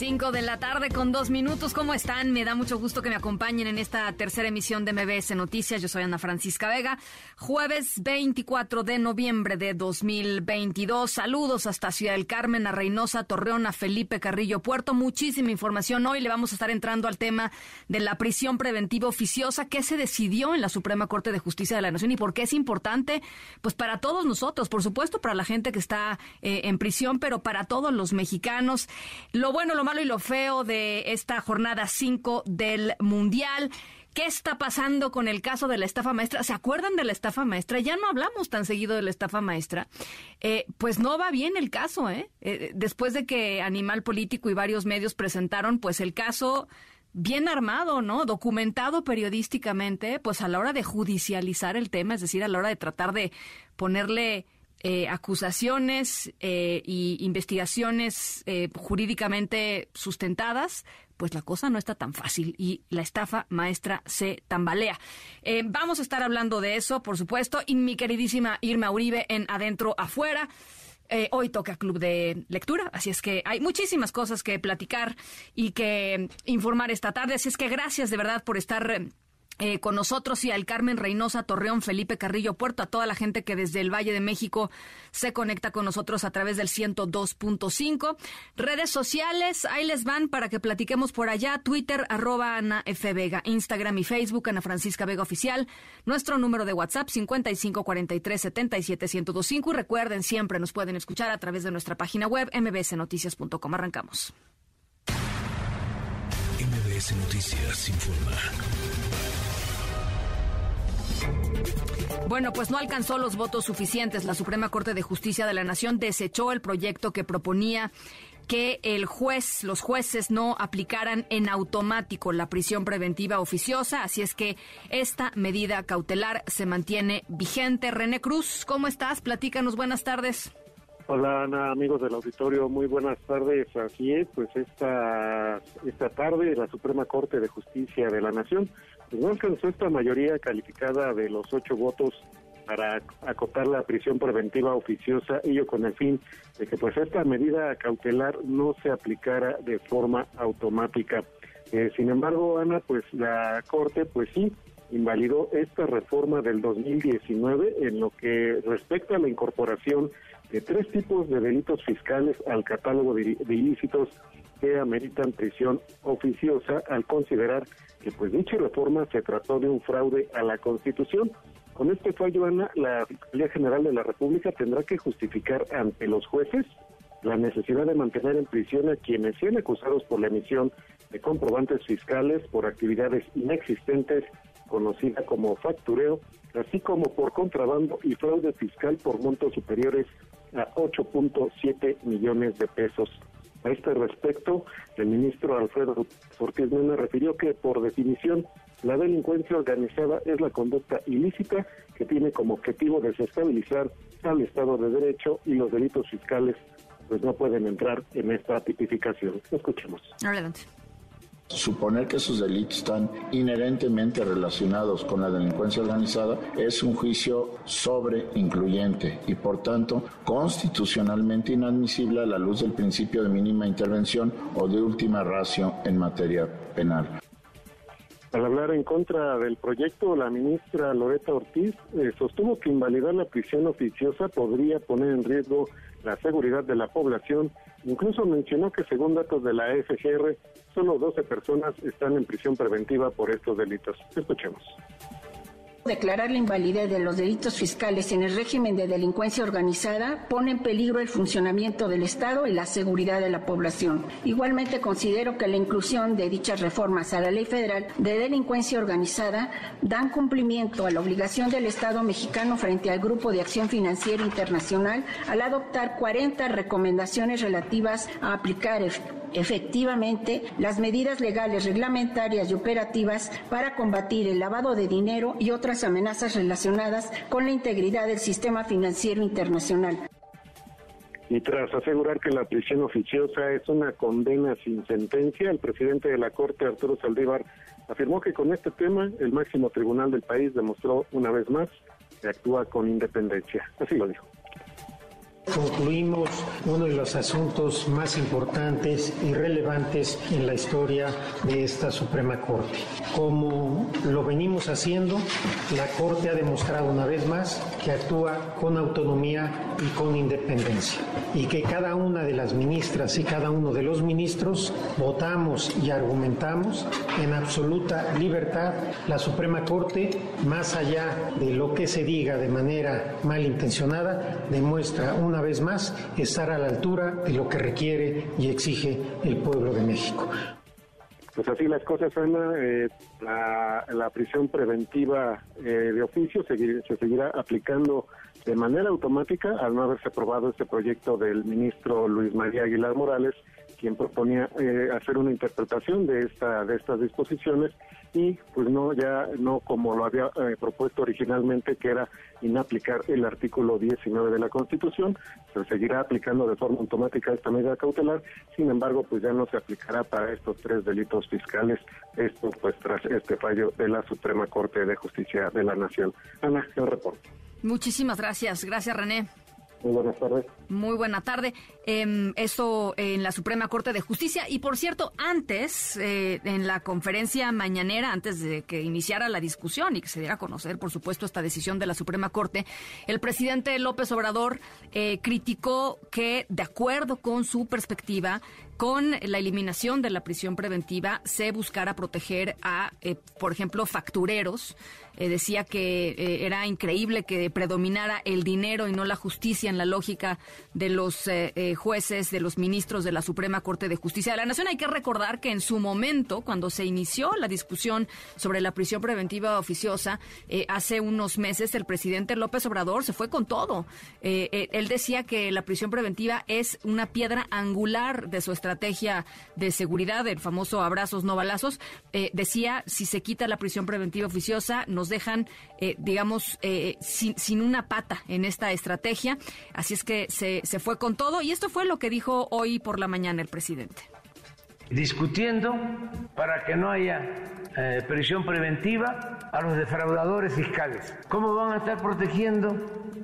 5 de la tarde con dos minutos. ¿Cómo están? Me da mucho gusto que me acompañen en esta tercera emisión de MBS Noticias. Yo soy Ana Francisca Vega. Jueves 24 de noviembre de 2022. Saludos hasta Ciudad del Carmen, a Reynosa, Torreón, a Felipe Carrillo Puerto. Muchísima información. Hoy le vamos a estar entrando al tema de la prisión preventiva oficiosa. ¿Qué se decidió en la Suprema Corte de Justicia de la Nación y por qué es importante? Pues para todos nosotros, por supuesto, para la gente que está eh, en prisión, pero para todos los mexicanos. Lo bueno, lo y lo feo de esta jornada 5 del Mundial. ¿Qué está pasando con el caso de la estafa maestra? ¿Se acuerdan de la estafa maestra? Ya no hablamos tan seguido de la estafa maestra. Eh, pues no va bien el caso, ¿eh? ¿eh? Después de que Animal Político y varios medios presentaron, pues el caso bien armado, ¿no? Documentado periodísticamente, pues a la hora de judicializar el tema, es decir, a la hora de tratar de ponerle eh, acusaciones eh, y investigaciones eh, jurídicamente sustentadas, pues la cosa no está tan fácil y la estafa maestra se tambalea. vamos a estar hablando de eso, por supuesto, y mi queridísima Irma Uribe en Adentro Afuera. hoy toca Club de Lectura, así es que hay muchísimas cosas que platicar y que informar esta tarde. Así es que gracias de verdad por estar eh, con nosotros y al Carmen Reynosa, Torreón, Felipe Carrillo Puerto, a toda la gente que desde el Valle de México se conecta con nosotros a través del 102.5. Redes sociales, ahí les van para que platiquemos por allá. Twitter, arroba Ana F. Vega. Instagram y Facebook, Ana Francisca Vega Oficial. Nuestro número de WhatsApp, 5543-771025. Y recuerden, siempre nos pueden escuchar a través de nuestra página web, mbsnoticias.com. Arrancamos. MBS Noticias informa. Bueno, pues no alcanzó los votos suficientes. La Suprema Corte de Justicia de la Nación desechó el proyecto que proponía que el juez, los jueces no aplicaran en automático la prisión preventiva oficiosa, así es que esta medida cautelar se mantiene vigente. René Cruz, ¿cómo estás? Platícanos, buenas tardes. Hola Ana, amigos del auditorio, muy buenas tardes. Así es, pues esta, esta tarde la Suprema Corte de Justicia de la Nación no alcanzó esta mayoría calificada de los ocho votos para acotar la prisión preventiva oficiosa, ello con el fin de que pues esta medida cautelar no se aplicara de forma automática. Eh, sin embargo, Ana, pues la Corte pues sí invalidó esta reforma del 2019 en lo que respecta a la incorporación de tres tipos de delitos fiscales al catálogo de ilícitos que ameritan prisión oficiosa al considerar que pues dicha reforma se trató de un fraude a la Constitución. Con este fallo, Ana, la Fiscalía General de la República tendrá que justificar ante los jueces la necesidad de mantener en prisión a quienes sean acusados por la emisión de comprobantes fiscales por actividades inexistentes conocida como factureo, así como por contrabando y fraude fiscal por montos superiores 8.7 millones de pesos. A este respecto, el ministro Alfredo Ortiz Mena refirió que, por definición, la delincuencia organizada es la conducta ilícita que tiene como objetivo desestabilizar al Estado de Derecho y los delitos fiscales pues no pueden entrar en esta tipificación. Escuchemos. Suponer que esos delitos están inherentemente relacionados con la delincuencia organizada es un juicio sobre incluyente y por tanto constitucionalmente inadmisible a la luz del principio de mínima intervención o de última ratio en materia penal. Al hablar en contra del proyecto, la ministra Loreta Ortiz eh, sostuvo que invalidar la prisión oficiosa podría poner en riesgo la seguridad de la población. Incluso mencionó que según datos de la FGR, solo 12 personas están en prisión preventiva por estos delitos. Escuchemos. Declarar la invalidez de los delitos fiscales en el régimen de delincuencia organizada pone en peligro el funcionamiento del Estado y la seguridad de la población. Igualmente considero que la inclusión de dichas reformas a la Ley Federal de Delincuencia Organizada dan cumplimiento a la obligación del Estado mexicano frente al Grupo de Acción Financiera Internacional al adoptar 40 recomendaciones relativas a aplicar efectivamente las medidas legales, reglamentarias y operativas para combatir el lavado de dinero y otras amenazas relacionadas con la integridad del sistema financiero internacional. Y tras asegurar que la prisión oficiosa es una condena sin sentencia, el presidente de la Corte, Arturo Saldívar, afirmó que con este tema el máximo tribunal del país demostró una vez más que actúa con independencia. Así lo dijo concluimos uno de los asuntos más importantes y relevantes en la historia de esta Suprema Corte. Como lo venimos haciendo, la Corte ha demostrado una vez más que actúa con autonomía y con independencia y que cada una de las ministras y cada uno de los ministros votamos y argumentamos en absoluta libertad. La Suprema Corte, más allá de lo que se diga de manera malintencionada, demuestra una vez más estar a la altura de lo que requiere y exige el pueblo de México. Pues así las cosas, Ana, eh, la, prisión preventiva eh, de oficio se seguirá aplicando de manera automática al no haberse aprobado este proyecto del ministro Luis María Aguilar Morales, quien proponía eh, hacer una interpretación de esta de estas disposiciones y pues no ya no como lo había eh, propuesto originalmente que era inaplicar el artículo 19 de la Constitución, se seguirá aplicando de forma automática esta medida cautelar, sin embargo pues ya no se aplicará para estos tres delitos fiscales, esto pues tras este fallo de la Suprema Corte de Justicia de la Nación. Ana, el reporte. Muchísimas gracias, gracias René. Muy buenas tardes. Muy buena tarde. Eh, esto en la Suprema Corte de Justicia. Y por cierto, antes, eh, en la conferencia mañanera, antes de que iniciara la discusión y que se diera a conocer, por supuesto, esta decisión de la Suprema Corte, el presidente López Obrador eh, criticó que, de acuerdo con su perspectiva, con la eliminación de la prisión preventiva se buscara proteger a, eh, por ejemplo, factureros. Eh, decía que eh, era increíble que predominara el dinero y no la justicia en la lógica de los jueces, de los ministros de la Suprema Corte de Justicia de la Nación. Hay que recordar que en su momento, cuando se inició la discusión sobre la prisión preventiva oficiosa, hace unos meses el presidente López Obrador se fue con todo. él decía que la prisión preventiva es una piedra angular de su estrategia estrategia de seguridad, el famoso abrazos no balazos, eh, decía, si se quita la prisión preventiva oficiosa, nos dejan, eh, digamos, eh, sin, sin, una pata en esta estrategia. Así es que se, se fue con todo y esto fue lo que dijo hoy por la mañana el presidente. Discutiendo para que no haya prisión preventiva a los defraudadores fiscales. ¿Cómo van a estar protegiendo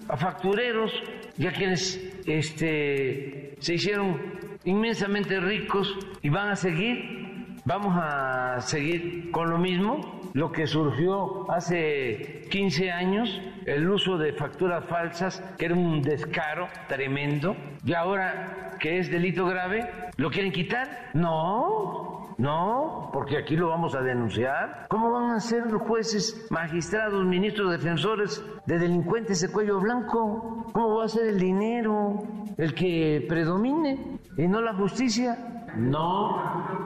a factureros y a quienes este, se hicieron inmensamente ricos y van a seguir, vamos a seguir con lo mismo, lo que surgió hace 15 años, el uso de facturas falsas, que era un descaro tremendo, y ahora que es delito grave, ¿lo quieren quitar? No, no, porque aquí lo vamos a denunciar. ¿Cómo van a ser los jueces, magistrados, ministros, defensores de delincuentes de cuello blanco? ¿Cómo va a ser el dinero el que predomine y no la justicia? No,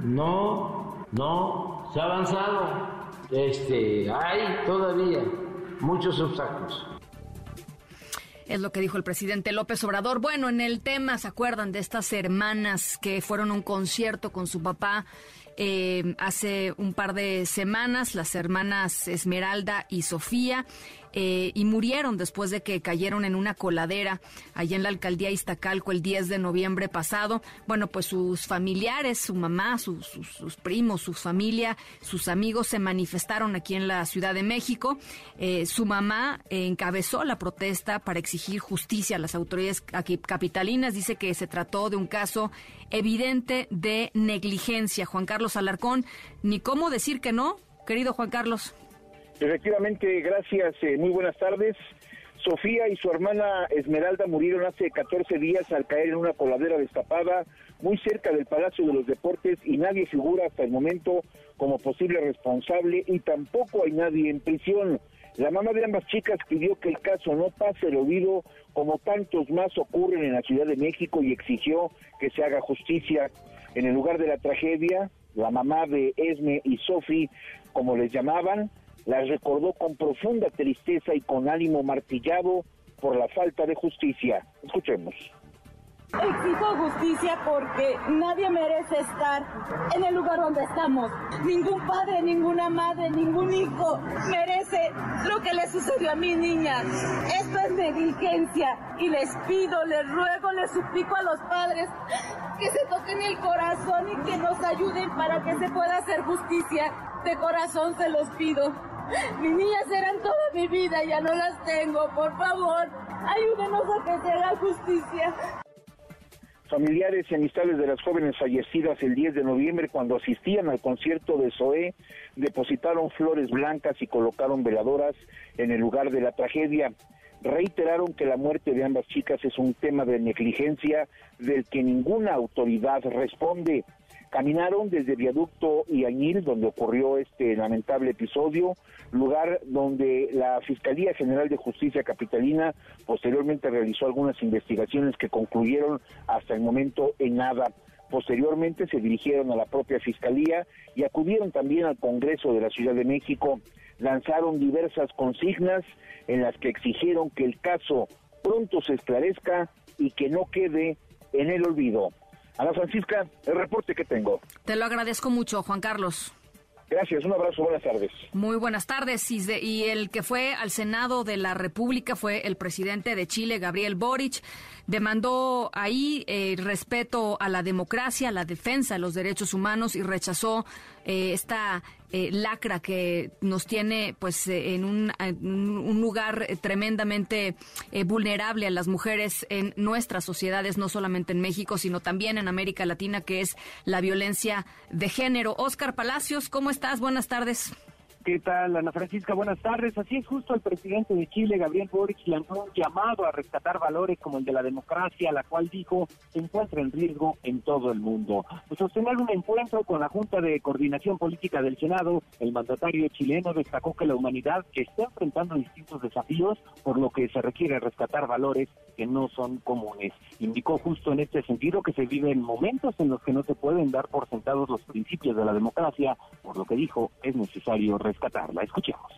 no, no, se ha avanzado. Este, hay todavía muchos obstáculos. Es lo que dijo el presidente López Obrador. Bueno, en el tema, ¿se acuerdan de estas hermanas que fueron a un concierto con su papá eh, hace un par de semanas? Las hermanas Esmeralda y Sofía. Eh, y murieron después de que cayeron en una coladera allá en la alcaldía Iztacalco el 10 de noviembre pasado. Bueno, pues sus familiares, su mamá, sus, primos, su familia, sus amigos se manifestaron aquí en la Ciudad de México. Eh, su mamá encabezó la protesta para exigir justicia a las autoridades capitalinas. Dice que se trató de un caso evidente de negligencia. Juan Carlos Alarcón, ni cómo decir que no, querido Juan Carlos. Efectivamente, gracias. Eh, muy buenas tardes. Sofía y su hermana Esmeralda murieron hace 14 días al caer en una coladera destapada muy cerca del Palacio de los Deportes y nadie figura hasta el momento como posible responsable y tampoco hay nadie en prisión. La mamá de ambas chicas pidió que el caso no pase el olvido como tantos más ocurren en la Ciudad de México y exigió que se haga justicia. En el lugar de la tragedia, la mamá de Esme y Sofi, como les llamaban, las recordó con profunda tristeza y con ánimo martillado por la falta de justicia. Escuchemos. Exijo justicia porque nadie merece estar en el lugar donde estamos. Ningún padre, ninguna madre, ningún hijo merece lo que le sucedió a mi niña. Esto es negligencia y les pido, les ruego, les suplico a los padres que se toquen el corazón y que nos ayuden para que se pueda hacer justicia. De corazón se los pido. Mis niñas eran toda mi vida, ya no las tengo. Por favor, ayúdenos a que se haga justicia. Familiares y amistades de las jóvenes fallecidas el 10 de noviembre cuando asistían al concierto de Zoé depositaron flores blancas y colocaron veladoras en el lugar de la tragedia. Reiteraron que la muerte de ambas chicas es un tema de negligencia del que ninguna autoridad responde. Caminaron desde Viaducto y Añil, donde ocurrió este lamentable episodio, lugar donde la Fiscalía General de Justicia Capitalina posteriormente realizó algunas investigaciones que concluyeron hasta el momento en nada. Posteriormente se dirigieron a la propia Fiscalía y acudieron también al Congreso de la Ciudad de México. Lanzaron diversas consignas en las que exigieron que el caso pronto se esclarezca y que no quede en el olvido. Ana Francisca, el reporte que tengo. Te lo agradezco mucho, Juan Carlos. Gracias, un abrazo, buenas tardes. Muy buenas tardes. Y el que fue al Senado de la República fue el presidente de Chile, Gabriel Boric. Demandó ahí eh, respeto a la democracia, a la defensa de los derechos humanos y rechazó eh, esta eh, lacra que nos tiene pues en un, un lugar tremendamente vulnerable a las mujeres en nuestras sociedades, no solamente en México, sino también en América Latina, que es la violencia de género. Oscar Palacios, ¿cómo estás? Buenas tardes. ¿Qué tal, Ana Francisca? Buenas tardes. Así es, justo el presidente de Chile, Gabriel Boric, lanzó un llamado a rescatar valores como el de la democracia, la cual dijo se encuentra en riesgo en todo el mundo. Pues sostener un encuentro con la Junta de Coordinación Política del Senado, el mandatario chileno destacó que la humanidad está enfrentando distintos desafíos, por lo que se requiere rescatar valores que no son comunes. Indicó justo en este sentido que se viven momentos en los que no se pueden dar por sentados los principios de la democracia, por lo que dijo es necesario rescatarla. Escuchemos.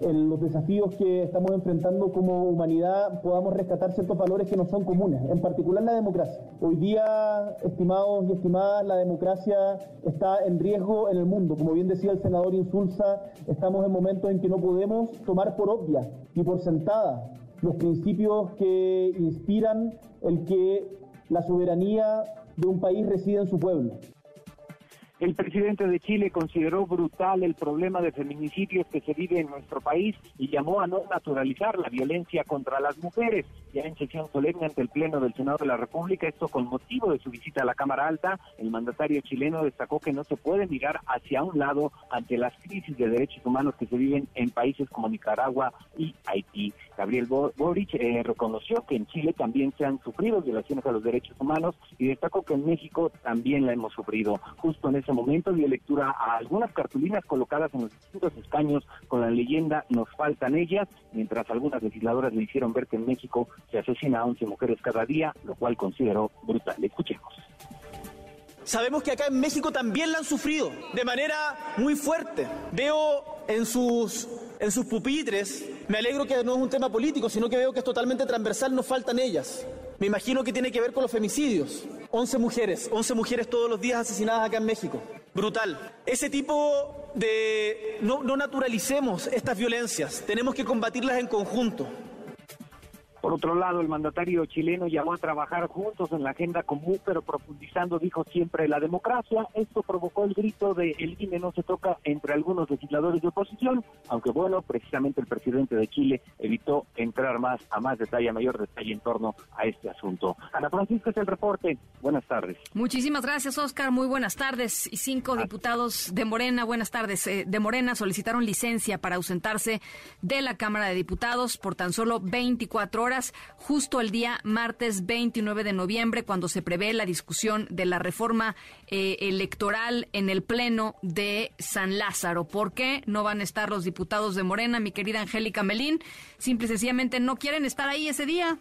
En los desafíos que estamos enfrentando como humanidad podamos rescatar ciertos valores que no son comunes, en particular la democracia. Hoy día, estimados y estimadas, la democracia está en riesgo en el mundo. Como bien decía el senador Insulza, estamos en momentos en que no podemos tomar por obvia y por sentada los principios que inspiran el que la soberanía de un país reside en su pueblo. El presidente de Chile consideró brutal el problema de feminicidios que se vive en nuestro país y llamó a no naturalizar la violencia contra las mujeres. Ya en sesión solemne ante el Pleno del Senado de la República, esto con motivo de su visita a la Cámara Alta, el mandatario chileno destacó que no se puede mirar hacia un lado ante las crisis de derechos humanos que se viven en países como Nicaragua y Haití. Gabriel Boric eh, reconoció que en Chile también se han sufrido violaciones a los derechos humanos y destacó que en México también la hemos sufrido. Justo en ese momento dio lectura a algunas cartulinas colocadas en los distintos escaños con la leyenda Nos faltan ellas, mientras algunas legisladoras le hicieron ver que en México se asesina a 11 mujeres cada día, lo cual consideró brutal. Escuchemos. Sabemos que acá en México también la han sufrido de manera muy fuerte. Veo en sus, en sus pupitres, me alegro que no es un tema político, sino que veo que es totalmente transversal, nos faltan ellas. Me imagino que tiene que ver con los femicidios. 11 mujeres, 11 mujeres todos los días asesinadas acá en México. Brutal. Ese tipo de... No, no naturalicemos estas violencias, tenemos que combatirlas en conjunto. Por otro lado, el mandatario chileno llamó a trabajar juntos en la agenda común, pero profundizando, dijo siempre, la democracia. Esto provocó el grito de el INE no se toca entre algunos legisladores de oposición, aunque bueno, precisamente el presidente de Chile evitó entrar más a más detalle, a mayor detalle en torno a este asunto. Ana Francisca es el reporte. Buenas tardes. Muchísimas gracias, Oscar. Muy buenas tardes. Y cinco ah. diputados de Morena, buenas tardes, eh, de Morena solicitaron licencia para ausentarse de la Cámara de Diputados por tan solo 24 horas justo el día martes 29 de noviembre, cuando se prevé la discusión de la reforma eh, electoral en el Pleno de San Lázaro. ¿Por qué no van a estar los diputados de Morena, mi querida Angélica Melín? Simple y sencillamente no quieren estar ahí ese día.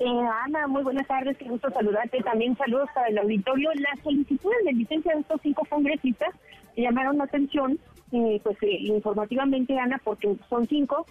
Eh, Ana, muy buenas tardes, qué gusto saludarte. También saludos para el auditorio. Las solicitudes de licencia de estos cinco congresistas llamaron la atención, eh, pues informativamente, Ana, porque son cinco,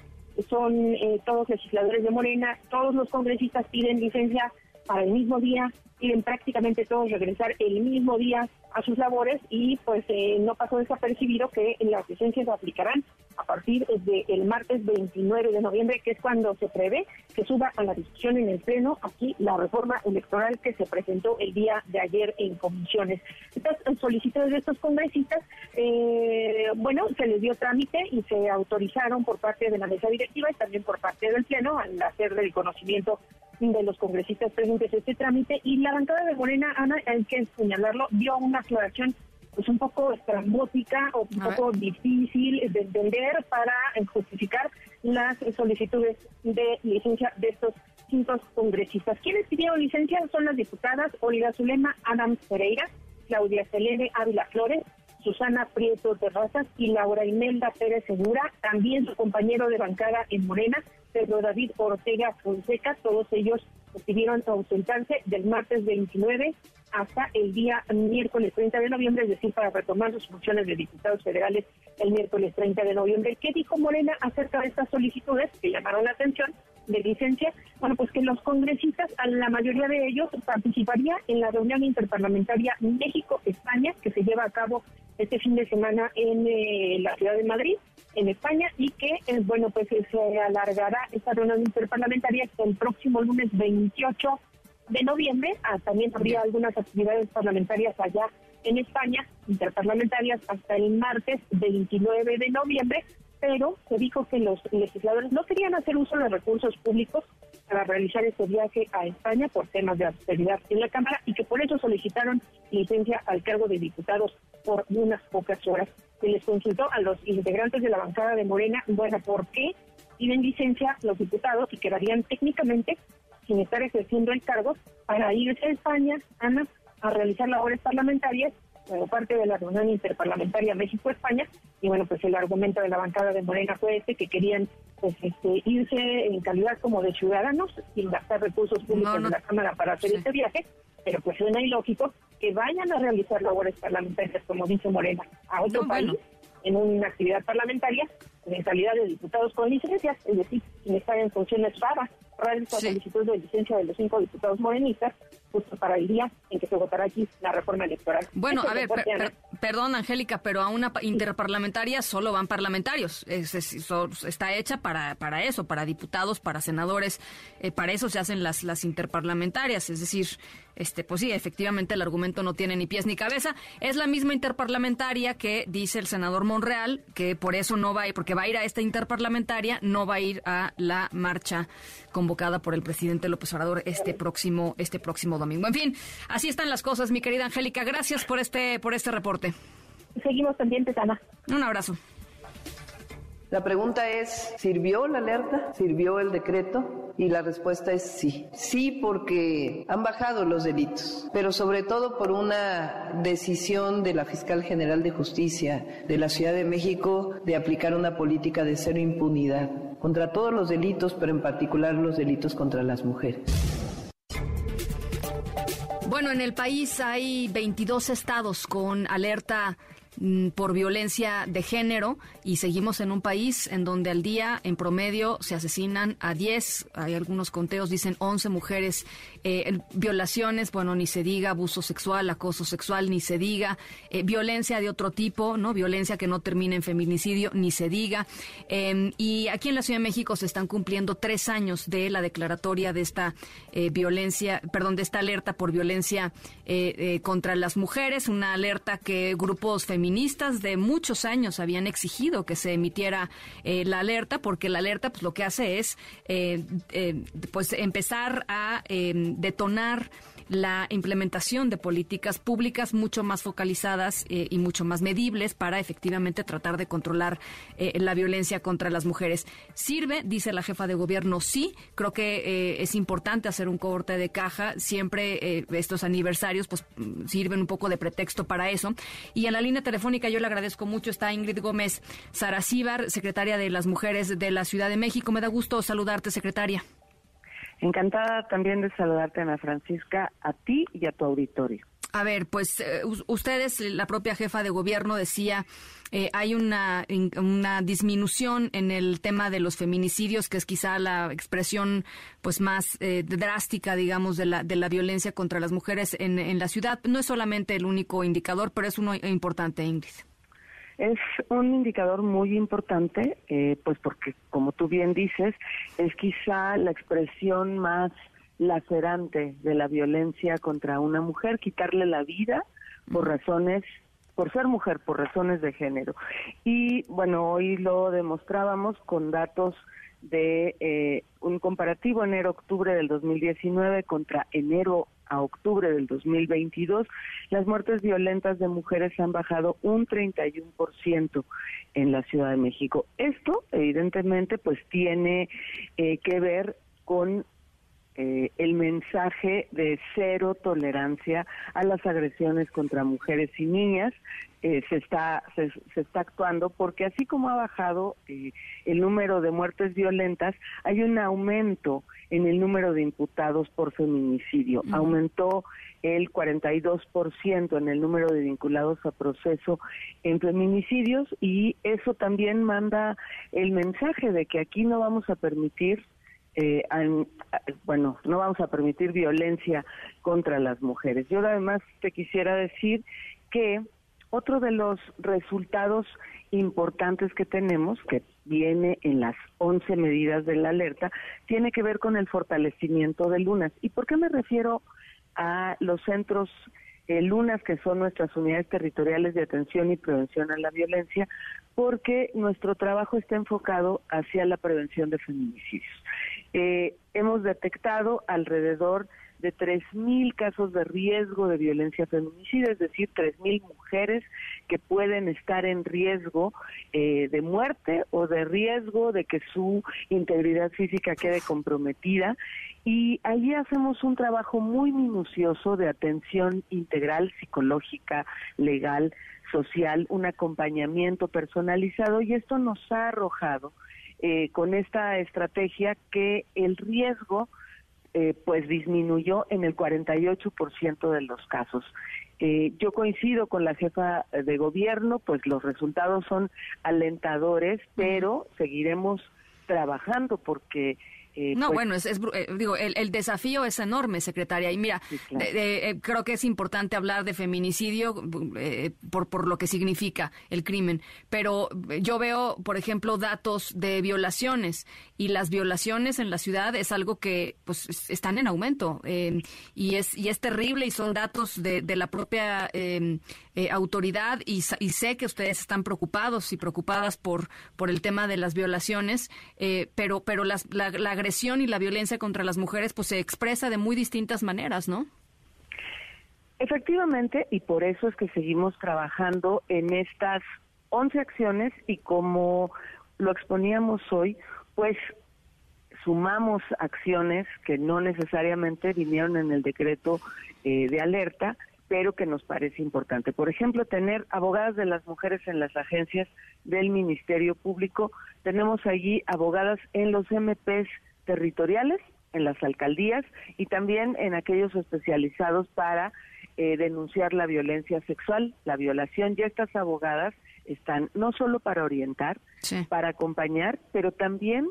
son eh, todos legisladores de Morena, todos los congresistas piden licencia para el mismo día, quieren prácticamente todos regresar el mismo día a sus labores y pues eh, no pasó desapercibido que las licencias se aplicarán a partir del martes 29 de noviembre, que es cuando se prevé que suba a la discusión en el Pleno aquí la reforma electoral que se presentó el día de ayer en comisiones. Estas solicitudes de estos congresistas, eh, bueno, se les dio trámite y se autorizaron por parte de la mesa directiva y también por parte del Pleno al hacer el conocimiento de los congresistas presentes este trámite y la bancada de Morena, Ana, hay que señalarlo, dio una aclaración pues un poco estrambótica o un poco difícil de entender para justificar las solicitudes de licencia de estos cinco congresistas. ¿Quiénes pidieron licencia? Son las diputadas Olga Zulema, Adam Pereira, Claudia Selene Ávila Flores, Susana Prieto Terrazas y Laura Imelda Pérez Segura, también su compañero de bancada en Morena, Pedro David Ortega Fonseca, todos ellos decidieron ausentarse del martes 29 hasta el día miércoles 30 de noviembre, es decir, para retomar sus funciones de diputados federales el miércoles 30 de noviembre. ¿Qué dijo Morena acerca de estas solicitudes que llamaron la atención de licencia? Bueno, pues que los congresistas, a la mayoría de ellos, participaría en la reunión interparlamentaria México-España, que se lleva a cabo este fin de semana en eh, la ciudad de Madrid en España y que, eh, bueno, pues eh, se alargará esta reunión interparlamentaria hasta el próximo lunes 28 de noviembre. Ah, también habría algunas actividades parlamentarias allá en España, interparlamentarias, hasta el martes 29 de noviembre, pero se dijo que los legisladores no querían hacer uso de recursos públicos para realizar este viaje a España por temas de austeridad en la Cámara y que por eso solicitaron licencia al cargo de diputados por unas pocas horas. Se les consultó a los integrantes de la bancada de Morena, bueno, ¿por qué piden licencia los diputados y quedarían técnicamente sin estar ejerciendo el cargo para irse a España, Ana, a realizar labores parlamentarias como parte de la reunión interparlamentaria México-España? Y bueno, pues el argumento de la bancada de Morena fue este, que querían pues, este, irse en calidad como de ciudadanos sin gastar recursos públicos de la Cámara para hacer este viaje, pero pues suena ilógico que vayan a realizar labores parlamentarias, como dice Morena, a otro país en una actividad parlamentaria en calidad de diputados con licencias, es decir, sin estar en funciones para realizar solicitud de licencia de los cinco diputados morenistas, justo para el día en que se votará aquí la reforma electoral. Bueno, a ver, perdón, Angélica, pero a una interparlamentaria solo van parlamentarios. está hecha para, para eso, para diputados, para senadores. Eh, para eso se hacen las, las interparlamentarias. Es decir, este, pues sí, efectivamente el argumento no tiene ni pies ni cabeza. Es la misma interparlamentaria que dice el senador Monreal que por eso no va a ir, porque va a ir a esta interparlamentaria, no va a ir a la marcha convocada por el presidente López Obrador este próximo, este próximo domingo. En fin, así están las cosas, mi querida Angélica. Gracias por este, por este reporte. Seguimos pendientes, Ana. Un abrazo. La pregunta es, ¿sirvió la alerta? ¿Sirvió el decreto? Y la respuesta es sí. Sí porque han bajado los delitos, pero sobre todo por una decisión de la Fiscal General de Justicia de la Ciudad de México de aplicar una política de cero impunidad contra todos los delitos, pero en particular los delitos contra las mujeres. Bueno, en el país hay 22 estados con alerta por violencia de género y seguimos en un país en donde al día en promedio se asesinan a 10, hay algunos conteos, dicen 11 mujeres, eh, violaciones, bueno, ni se diga, abuso sexual, acoso sexual, ni se diga, eh, violencia de otro tipo, ¿no? Violencia que no termina en feminicidio, ni se diga. Em, y aquí en la Ciudad de México se están cumpliendo tres años de la declaratoria de esta eh, violencia, perdón, de esta alerta por violencia contra las mujeres, una alerta que grupos feministas feministas de muchos años habían exigido que se emitiera eh, la alerta, porque la alerta pues, lo que hace es eh, eh, pues empezar a detonar la implementación de políticas públicas mucho más focalizadas eh, y mucho más medibles para efectivamente tratar de controlar eh, la violencia contra las mujeres. ¿Sirve? Dice la jefa de gobierno, sí. Creo que eh, es importante hacer un corte de caja. Siempre estos aniversarios pues sirven un poco de pretexto para eso. Y en la línea telefónica yo le agradezco mucho. Está Ingrid Gómez Saracíbar, secretaria de las Mujeres de la Ciudad de México. Me da gusto saludarte, secretaria. Encantada también de saludarte, Ana Francisca, a ti y a tu auditorio. A ver, pues eh, ustedes, la propia jefa de gobierno decía, eh, hay una, una disminución en el tema de los feminicidios, que es quizá la expresión pues más eh, drástica, digamos, de la, de la violencia contra las mujeres en, en la ciudad. No es solamente el único indicador, pero es uno importante, Ingrid. Es un indicador muy importante, pues porque, como tú bien dices, es quizá la expresión más lacerante de la violencia contra una mujer, quitarle la vida por razones por ser mujer, por razones de género. Y bueno, hoy lo demostrábamos con datos de eh, un comparativo enero-octubre del 2019 contra enero a octubre del 2022, las muertes violentas de mujeres han bajado un 31% en la Ciudad de México. Esto, evidentemente, pues tiene eh, que ver con eh, el mensaje de cero tolerancia a las agresiones contra mujeres y niñas eh, se está se, está actuando porque así como ha bajado eh, el número de muertes violentas hay un aumento en el número de imputados por feminicidio. Aumentó el 42% en el número de vinculados a proceso en feminicidios y eso también manda el mensaje de que aquí no vamos a permitir eh, bueno, no vamos a permitir violencia contra las mujeres. Yo además te quisiera decir que otro de los resultados importantes que tenemos, que viene en las 11 medidas de la alerta, tiene que ver con el fortalecimiento de lunas. ¿Y por qué me refiero a los centros eh, lunas, que son nuestras unidades territoriales de atención y prevención a la violencia? Porque nuestro trabajo está enfocado hacia la prevención de feminicidios. Eh, hemos detectado alrededor de 3.000 casos de riesgo de violencia feminicida, es decir, 3.000 mujeres que pueden estar en riesgo eh, de muerte o de riesgo de que su integridad física quede comprometida. Y allí hacemos un trabajo muy minucioso de atención integral, psicológica, legal, social, un acompañamiento personalizado y esto nos ha arrojado eh, con esta estrategia que el riesgo eh, pues disminuyó en el 48% de los casos. Eh, yo coincido con la jefa de gobierno, pues los resultados son alentadores, pero seguiremos trabajando porque eh, no, pues bueno, es, eh, digo, el, desafío es enorme, secretaria. Y mira, eh, creo que es importante hablar de feminicidio por, por lo que significa el crimen. Pero yo veo, por ejemplo, datos de violaciones y las violaciones en la ciudad es algo que pues están en aumento y es y es terrible y son datos de, de la propia autoridad y, y, sé que ustedes están preocupados y preocupadas por por el tema de las violaciones, pero pero las, la, la y la violencia contra las mujeres pues se expresa de muy distintas maneras, ¿no? Efectivamente, y por eso es que seguimos trabajando en estas 11 acciones y como lo exponíamos hoy, pues sumamos acciones que no necesariamente vinieron en el decreto eh, de alerta, pero que nos parece importante. Por ejemplo, tener abogadas de las mujeres en las agencias del Ministerio Público. Tenemos allí abogadas en los MPs territoriales, en las alcaldías y también en aquellos especializados para eh, denunciar la violencia sexual, la violación. Ya estas abogadas están no solo para orientar, para acompañar, pero también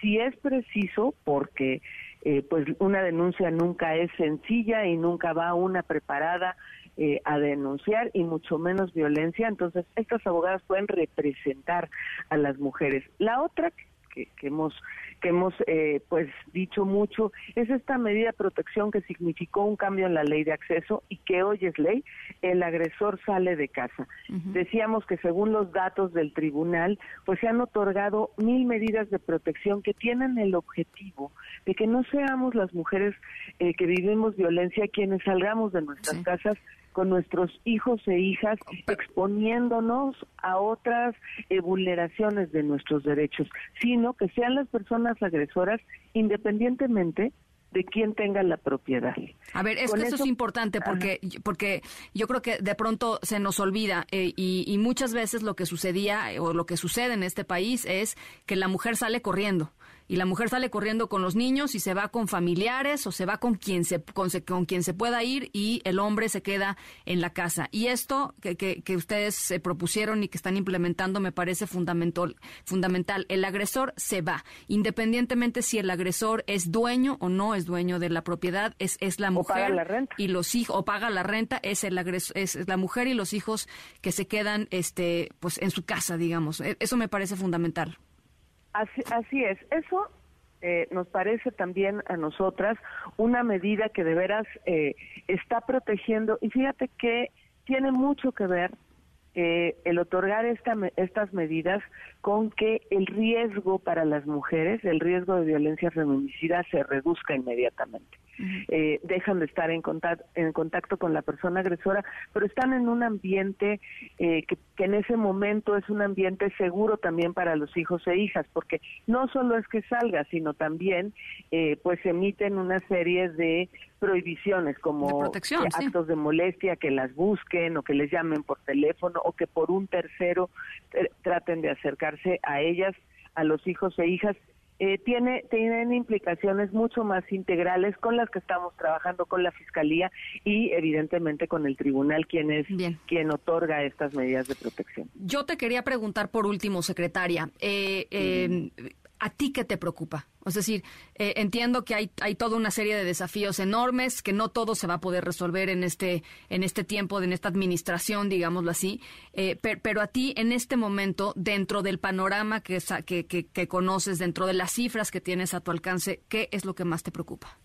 si es preciso, porque eh, pues una denuncia nunca es sencilla y nunca va una preparada eh, a denunciar y mucho menos violencia, entonces estas abogadas pueden representar a las mujeres. La otra que, que hemos que hemos eh, pues dicho mucho es esta medida de protección que significó un cambio en la ley de acceso y que hoy es ley, el agresor sale de casa. Decíamos que según los datos del tribunal, pues se han otorgado mil medidas de protección que tienen el objetivo de que no seamos las mujeres eh, que vivimos violencia quienes salgamos de nuestras casas con nuestros hijos e hijas exponiéndonos a otras eh, vulneraciones de nuestros derechos, sino que sean las personas agresoras independientemente de quién tenga la propiedad. A ver, es que eso, es importante porque, porque yo creo que de pronto se nos olvida eh, y, y, muchas veces lo que sucedía o lo que sucede en este país es que la mujer sale corriendo y la mujer sale corriendo con los niños y se va con familiares o se va con quien se, con, con quien se pueda ir y el hombre se queda en la casa. Y esto que, que, ustedes se propusieron y que están implementando me parece fundamental, fundamental. El agresor se va, independientemente si el agresor es dueño o no es dueño de la propiedad, es, es la mujer la renta. y los hijos, o paga la renta, es el agresor, es la mujer y los hijos que se quedan este pues en su casa, digamos. E, eso me parece fundamental. Así, es. Eso eh, nos parece también a nosotras una medida que de veras eh, está protegiendo y fíjate que tiene mucho que ver eh, el otorgar esta, estas medidas con que el riesgo para las mujeres, el riesgo de violencia feminicida se reduzca inmediatamente. Eh, dejan de estar en contacto, en contacto con la persona agresora, pero están en un ambiente eh, que, en ese momento es un ambiente seguro también para los hijos e hijas, porque no solo es que salga, sino también eh, pues emiten una serie de prohibiciones como actos de molestia, que las busquen o que les llamen por teléfono o que por un tercero traten de acercarse a ellas, a los hijos e hijas eh, tiene, tienen implicaciones mucho más integrales con las que estamos trabajando con la Fiscalía y evidentemente con el Tribunal, quien es quien otorga estas medidas de protección. Yo te quería preguntar por último, secretaria, eh, eh, ¿a ti qué te preocupa? Es decir, eh, entiendo que hay, hay toda una serie de desafíos enormes, que no todo se va a poder resolver en este, en este tiempo, en esta administración, digámoslo así, eh, pero a ti en este momento, dentro del panorama que, que, que, conoces, dentro de las cifras que tienes a tu alcance, ¿qué es lo que más te preocupa?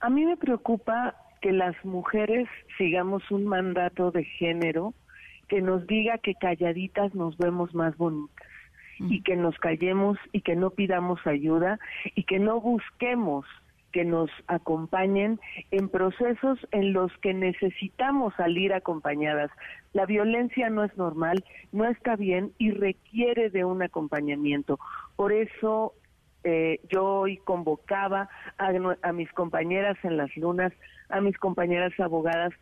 A mí me preocupa que las mujeres sigamos un mandato de género que nos diga que calladitas nos vemos más bonitas y que nos callemos y que no pidamos ayuda y que no busquemos que nos acompañen en procesos en los que necesitamos salir acompañadas. La violencia no es normal, no está bien y requiere de un acompañamiento. Por eso eh, yo hoy convocaba a, a mis compañeras en las lunas, a mis compañeras abogadas,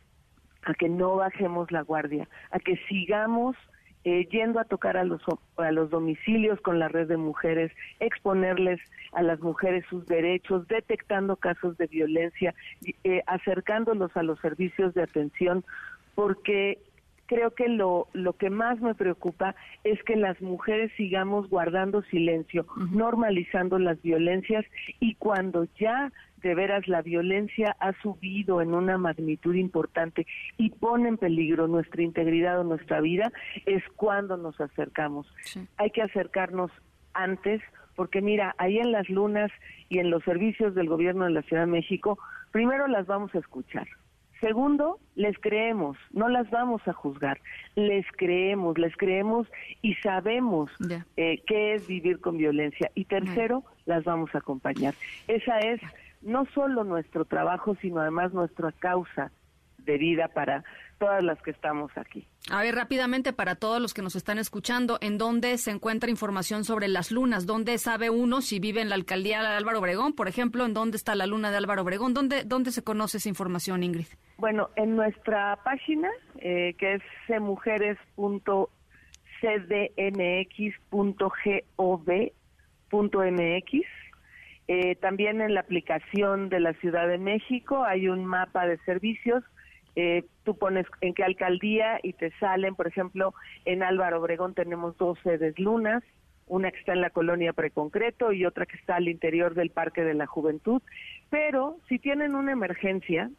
a que no bajemos la guardia, a que sigamos eh, yendo a tocar a los, a los domicilios con la red de mujeres, exponerles a las mujeres sus derechos, detectando casos de violencia, eh, acercándolos a los servicios de atención, porque creo que lo, lo que más me preocupa es que las mujeres sigamos guardando silencio, normalizando las violencias y cuando ya de veras la violencia ha subido en una magnitud importante y pone en peligro nuestra integridad o nuestra vida, es cuando nos acercamos. Hay que acercarnos antes, porque mira, ahí en las lunas y en los servicios del gobierno de la Ciudad de México, primero las vamos a escuchar. Segundo, les creemos, no las vamos a juzgar, les creemos, les creemos y sabemos eh, qué es vivir con violencia. Y tercero, las vamos a acompañar. Esa es no solo nuestro trabajo, sino además nuestra causa de vida para todas las que estamos aquí. A ver, rápidamente para todos los que nos están escuchando, ¿en dónde se encuentra información sobre las lunas? ¿Dónde sabe uno si vive en la alcaldía de Álvaro Obregón, por ejemplo? ¿En dónde está la luna de Álvaro Obregón? ¿Dónde, dónde se conoce esa información, Ingrid? Bueno, en nuestra página, eh, que es cmujeres.cdnx.gov.mx, eh, también en la aplicación de la Ciudad de México hay un mapa de servicios. Eh, tú pones en qué alcaldía y te salen, por ejemplo, en Álvaro Obregón tenemos dos sedes lunas, una que está en la colonia Preconcreto y otra que está al interior del Parque de la Juventud. Pero si tienen una emergencia,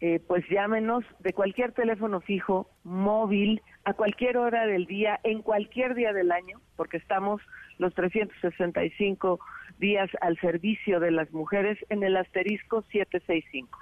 eh, pues llámenos de cualquier teléfono fijo, móvil, a cualquier hora del día, en cualquier día del año, porque estamos los 365 días al servicio de las mujeres en el asterisco 765.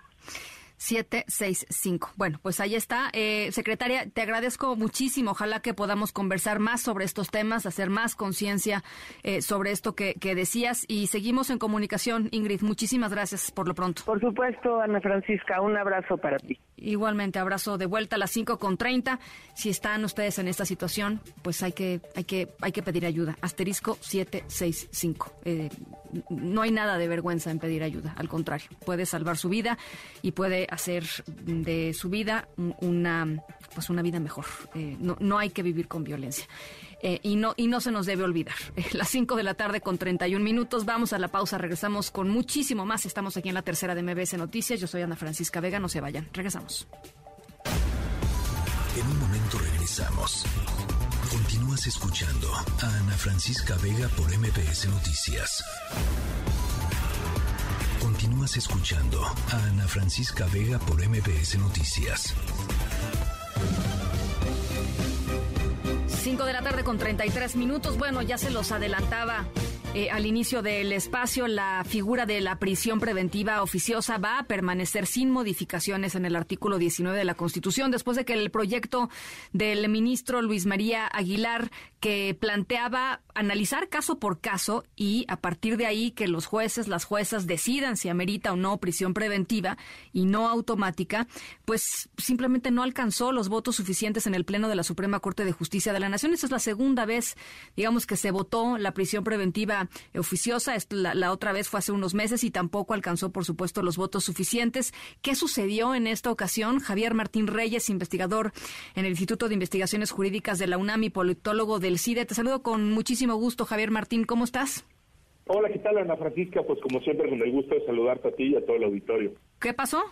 765. Bueno, pues ahí está. Eh, secretaria, te agradezco muchísimo. Ojalá que podamos conversar más sobre estos temas, hacer más conciencia eh, sobre esto que, decías y seguimos en comunicación. Ingrid, muchísimas gracias por lo pronto. Por supuesto, Ana Francisca, un abrazo para ti. Igualmente, abrazo de vuelta a las 5 con 30. Si están ustedes en esta situación, pues hay que, hay que, hay que pedir ayuda. Asterisco 765. Eh, no hay nada de vergüenza en pedir ayuda, al contrario, puede salvar su vida y puede hacer de su vida una, pues una vida mejor. Eh, no, no hay que vivir con violencia. Eh, y, no, y no se nos debe olvidar. las 5 de la tarde con 31 minutos. Vamos a la pausa. Regresamos con muchísimo más. Estamos aquí en la tercera de MBS Noticias. Yo soy Ana Francisca Vega. No se vayan. Regresamos. En un momento regresamos. Continúas escuchando a Ana Francisca Vega por MBS Noticias. Continúas escuchando a Ana Francisca Vega por MBS Noticias. 5 de la tarde con 33 minutos. Bueno, ya se los adelantaba eh, al inicio del espacio, la figura de la prisión preventiva oficiosa va a permanecer sin modificaciones en el artículo 19 de la Constitución, después de que el proyecto del ministro Luis María Aguilar, que planteaba analizar caso por caso y a partir de ahí que los jueces, las juezas decidan si amerita o no prisión preventiva y no automática, pues simplemente no alcanzó los votos suficientes en el Pleno de la Suprema Corte de Justicia de la Nación. Esa es la segunda vez, digamos, que se votó la prisión preventiva oficiosa. la, otra vez fue hace unos meses y tampoco alcanzó, por supuesto, los votos suficientes. ¿Qué sucedió en esta ocasión? Javier Martín Reyes, investigador en el Instituto de Investigaciones Jurídicas de la UNAM y politólogo del CIDE. Te saludo con muchísimo gusto, Javier Martín. ¿Cómo estás? Hola, ¿qué tal, Ana Francisca? Pues como siempre, con el gusto de saludarte a ti y a todo el auditorio. ¿Qué pasó?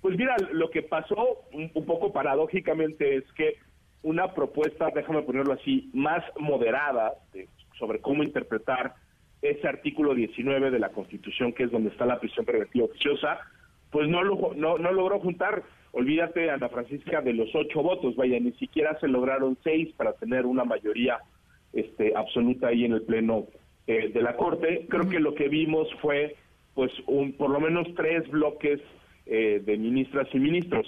Pues mira, lo que pasó un, un poco paradójicamente es que una propuesta, déjame ponerlo así, más moderada de sobre cómo interpretar ese artículo 19 de la Constitución, que es donde está la prisión preventiva oficiosa, pues no, lo, no, no logró juntar, olvídate, Ana Francisca, de los ocho votos, vaya, ni siquiera se lograron seis para tener una mayoría este, absoluta ahí en el Pleno eh, de la Corte. Creo que lo que vimos fue, pues, un, por lo menos tres bloques eh, de ministras y ministros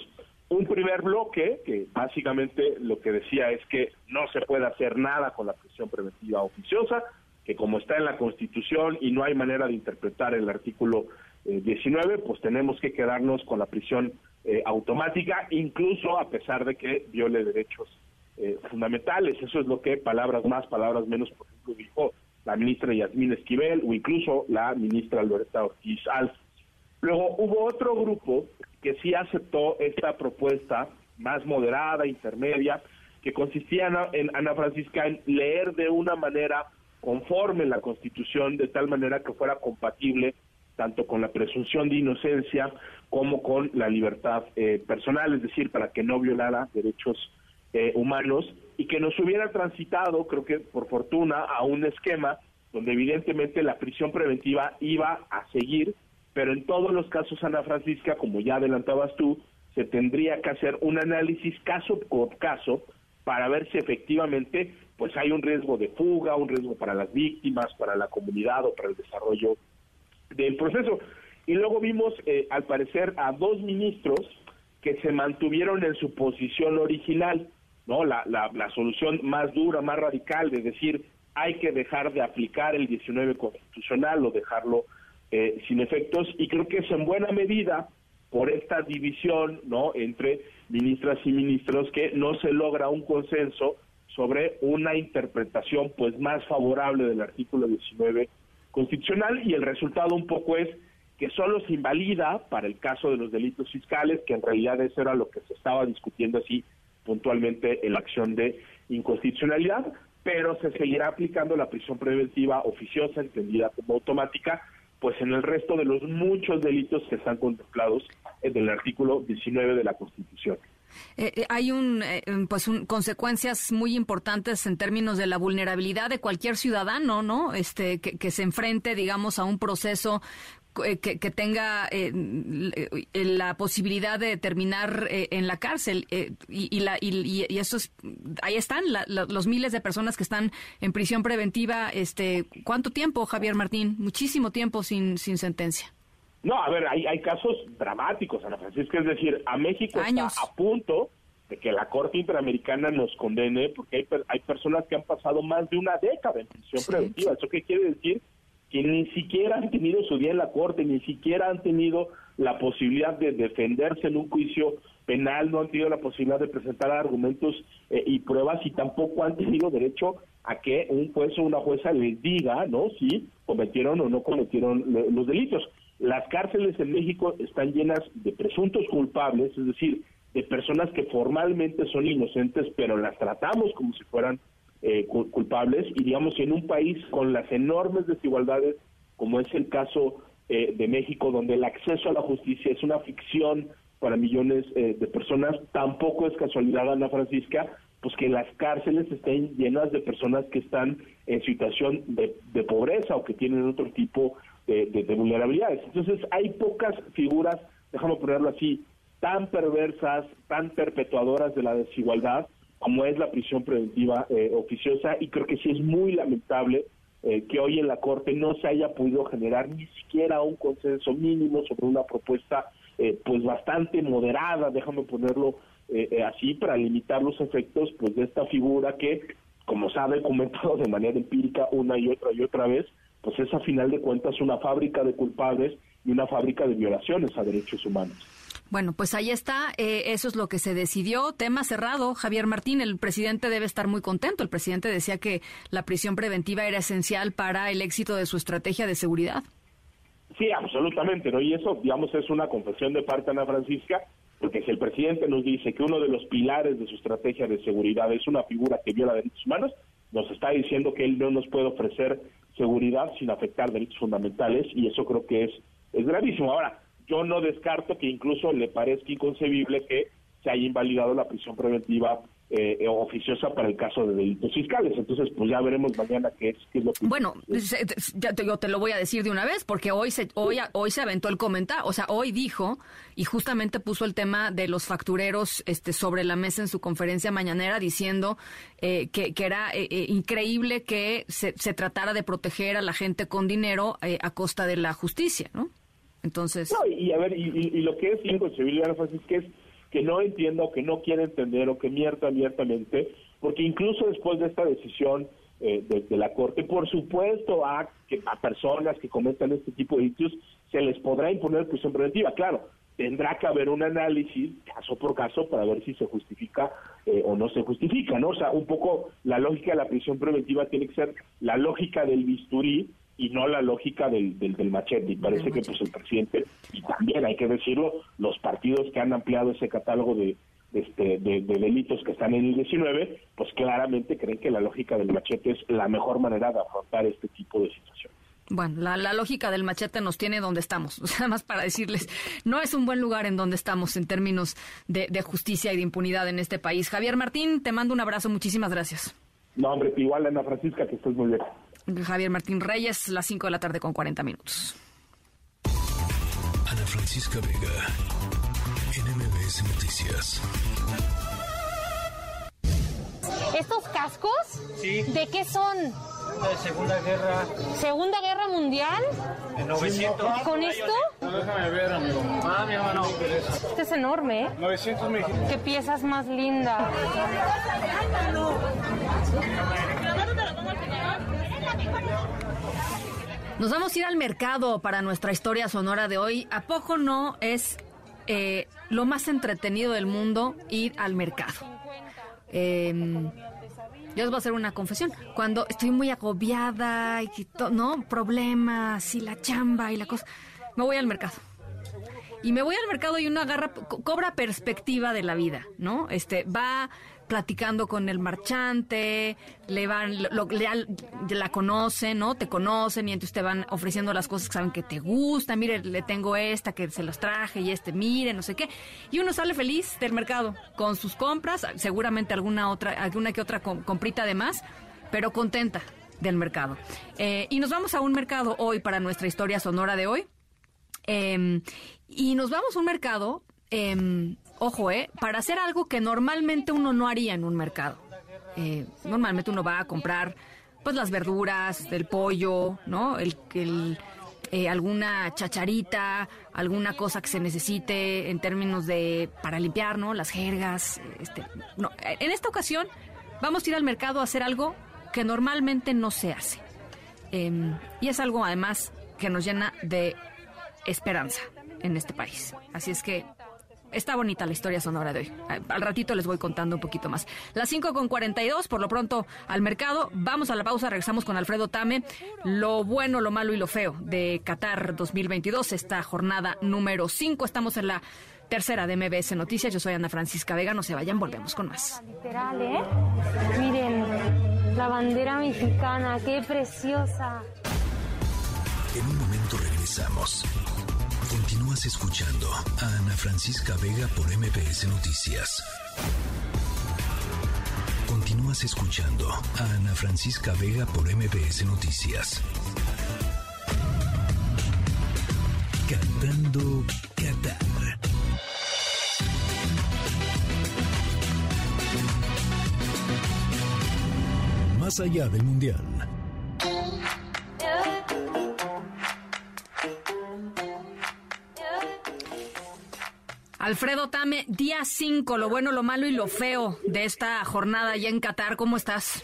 un primer bloque que básicamente lo que decía es que no se puede hacer nada con la prisión preventiva oficiosa, que como está en la Constitución y no hay manera de interpretar el artículo 19, eh, pues tenemos que quedarnos con la prisión eh, automática, incluso a pesar de que viole derechos eh, fundamentales. Eso es lo que palabras más, palabras menos, por ejemplo, dijo la ministra Yasmín Esquivel o incluso la ministra Loretta Ortiz Alf. Luego hubo otro grupo que sí aceptó esta propuesta más moderada, intermedia, que consistía en, Ana Francisca en leer de una manera conforme la Constitución, de tal manera que fuera compatible tanto con la presunción de inocencia como con la libertad eh, personal, es decir, para que no violara derechos eh, humanos y que nos hubiera transitado, creo que por fortuna, a un esquema donde evidentemente la prisión preventiva iba a seguir pero en todos los casos, Ana Francisca, como ya adelantabas tú, se tendría que hacer un análisis caso por caso para ver si efectivamente pues hay un riesgo de fuga, un riesgo para las víctimas, para la comunidad o para el desarrollo del proceso. Y luego vimos, eh, al parecer, a dos ministros que se mantuvieron en su posición original, ¿no? La, la, la solución más dura, más radical de decir hay que dejar de aplicar el 19 constitucional o dejarlo eh, sin efectos y creo que es en buena medida por esta división no entre ministras y ministros que no se logra un consenso sobre una interpretación pues más favorable del artículo 19 constitucional y el resultado un poco es que solo se invalida para el caso de los delitos fiscales, que en realidad eso era lo que se estaba discutiendo así puntualmente en la acción de inconstitucionalidad, pero se seguirá aplicando la prisión preventiva oficiosa, entendida como automática, pues en el resto de los muchos delitos que están contemplados en el artículo 19 de la Constitución. Eh, eh, hay un, eh, pues consecuencias muy importantes en términos de la vulnerabilidad de cualquier ciudadano, ¿no? Este que, que se enfrente, digamos, a un proceso eh, que, tenga eh, la posibilidad de terminar eh, en la cárcel y, la, y, eso es, ahí están los miles de personas que están en prisión preventiva. Este, ¿Cuánto tiempo, Javier Martín? Muchísimo tiempo sin, sin sentencia. No, a ver, hay, hay casos dramáticos, Ana Francisca, es decir, a México está a punto de que la Corte Interamericana nos condene porque hay, hay personas que han pasado más de una década en prisión preventiva. ¿Eso qué quiere decir? Que ni siquiera han tenido su día en la corte, ni siquiera han tenido la posibilidad de defenderse en un juicio penal no han tenido la posibilidad de presentar argumentos eh, y pruebas y tampoco han tenido derecho a que un juez o una jueza les diga, ¿no? Si cometieron o no cometieron los delitos. Las cárceles en México están llenas de presuntos culpables, es decir, de personas que formalmente son inocentes, pero las tratamos como si fueran eh, culpables. Y digamos en un país con las enormes desigualdades como es el caso eh, de México donde el acceso a la justicia es una ficción para millones eh, de personas tampoco es casualidad Ana Francisca pues que las cárceles estén llenas de personas que están en situación de, pobreza o que tienen otro tipo de, de vulnerabilidades. Entonces hay pocas figuras déjame ponerlo así tan perversas, tan perpetuadoras de la desigualdad como es la prisión preventiva eh, oficiosa y creo que sí es muy lamentable eh, que hoy en la Corte no se haya podido generar ni siquiera un consenso mínimo sobre una propuesta eh, pues bastante moderada, déjame ponerlo así, para limitar los efectos pues de esta figura que, como se ha documentado de manera empírica una y otra y otra vez, pues es a final de cuentas una fábrica de culpables y una fábrica de violaciones a derechos humanos. Bueno, pues ahí está, eh, eso es lo que se decidió. Tema cerrado, Javier Martín, el presidente debe estar muy contento. El presidente decía que la prisión preventiva era esencial para el éxito de su estrategia de seguridad. Sí, absolutamente, ¿no? Y eso, digamos, es una confesión de parte Ana Francisca, porque si el presidente nos dice que uno de los pilares de su estrategia de seguridad es una figura que viola derechos humanos, nos está diciendo que él no nos puede ofrecer seguridad sin afectar derechos fundamentales y eso creo que es, es gravísimo. Ahora, yo no descarto que incluso le parezca inconcebible que se haya invalidado la prisión preventiva eh, oficiosa para el caso de delitos fiscales. Entonces, pues ya veremos mañana qué es, qué es lo que... Bueno, ya te, yo te lo voy a decir de una vez, porque hoy se, hoy, hoy se aventó el comentario, o sea, hoy dijo y justamente puso el tema de los factureros este, sobre la mesa en su conferencia mañanera, diciendo eh, que, que, era eh, increíble que se, se, tratara de proteger a la gente con dinero a costa de la justicia, ¿no? Entonces... No, y, a ver, y, lo que es inconcebible, Ana Francisca, es que no entienda o que no quiere entender o que mierda abiertamente, porque incluso después de esta decisión eh, de, la Corte, por supuesto a, que, a personas que cometan este tipo de delitos se les podrá imponer prisión preventiva. Claro, tendrá que haber un análisis caso por caso para ver si se justifica eh, o no se justifica, ¿no? O sea, un poco la lógica de la prisión preventiva tiene que ser la lógica del bisturí y no la lógica del, del, machete. Y parece que pues el presidente, y también hay que decirlo, los partidos que han ampliado ese catálogo de, este, de, delitos que están en el 19, pues claramente creen que la lógica del machete es la mejor manera de afrontar este tipo de situaciones. Bueno, la, lógica del machete nos tiene donde estamos. O sea, más para decirles, no es un buen lugar en donde estamos en términos de, de justicia y de impunidad en este país. Javier Martín, te mando un abrazo. Muchísimas gracias. No, hombre, igual Ana Francisca, que estés muy bien. Javier Martín Reyes, las 5 de la tarde con 40 minutos. Ana Francisca Vega, NMBS Noticias. ¿Estos cascos? Sí. ¿De qué son? De Segunda Guerra. ¿Segunda Guerra Mundial? De 900. ¿Con esto? déjame ver, amigo. Ah, mi hermano. Este es enorme, ¿eh? 900 mil. Qué piezas más lindas. Nos vamos a ir al mercado para nuestra historia sonora de hoy. ¿A poco no es eh, lo más entretenido del mundo ir al mercado? Em, yo os voy a hacer una confesión. Cuando estoy muy agobiada y no problemas y la chamba y la cosa, me voy al mercado. Y me voy al mercado y uno agarra, cobra perspectiva de la vida, ¿no? Este, va platicando con el marchante, le van, lo, la conocen, ¿no? Te conocen y entonces te van ofreciendo las cosas que saben que te gustan. Mire, le tengo esta que se los traje y este, mire, no sé qué. Y uno sale feliz del mercado con sus compras, seguramente alguna otra, alguna que otra comprita de más, pero contenta del mercado. Eh, y nos vamos a un mercado hoy para nuestra historia sonora de hoy. Em, y nos vamos a un mercado eh, ojo, ¿eh? Para hacer algo que normalmente uno no haría en un mercado. Eh, normalmente uno va a comprar, pues, las verduras, el pollo, ¿no? El, el eh, alguna chacharita, alguna cosa que se necesite en términos de para limpiar, ¿no? Las jergas. Este, no. En esta ocasión vamos a ir al mercado a hacer algo que normalmente no se hace. Em, y es algo además que nos llena de esperanza en este país. Así es que está bonita la historia sonora de hoy. Al ratito les voy contando un poquito más. Las 5 con 42, por lo pronto al mercado. Vamos a la pausa, regresamos con Alfredo Tame. Lo bueno, lo malo y lo feo de Qatar 2022, esta jornada número 5. Estamos en la tercera de MBS Noticias. Yo soy Ana Francisca Vega. No se vayan, volvemos con más. Literal, ¿eh? Miren, la bandera mexicana, qué preciosa. En un momento regresamos. Continúas escuchando a Ana Francisca Vega por MBS Noticias. Continúas escuchando a Ana Francisca Vega por MBS Noticias. Cantando Qatar. Más allá del Mundial. Alfredo Tame, día 5, lo bueno, lo malo y lo feo de esta jornada allá en Qatar. ¿Cómo estás?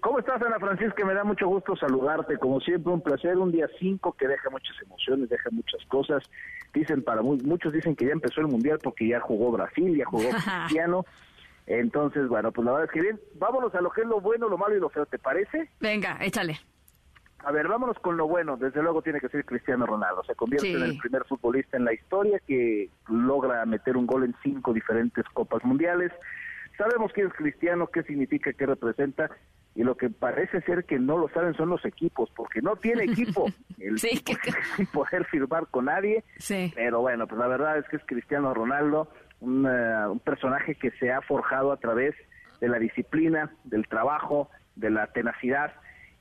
¿Cómo estás, Ana Francisca? Me da mucho gusto saludarte. Como siempre, un placer. Un día 5 que deja muchas emociones, deja muchas cosas. Dicen para muchos dicen que ya empezó el mundial porque ya jugó Brasil, ya jugó Cristiano. Entonces, bueno, pues la verdad es que bien. Vámonos a lo que es lo bueno, lo malo y lo feo, ¿te parece? Venga, échale. A ver, vámonos con lo bueno. Desde luego tiene que ser Cristiano Ronaldo. Se convierte Sí. en el primer futbolista en la historia que logra meter un gol en cinco diferentes copas mundiales. Sabemos quién es Cristiano, qué significa, qué representa. Y lo que parece ser que no lo saben son los equipos, porque no tiene equipo. El Sí, sin poder firmar con nadie. Sí. Pero bueno, pues la verdad es que es Cristiano Ronaldo, un, eh, un personaje que se ha forjado a través de la disciplina, del trabajo, de la tenacidad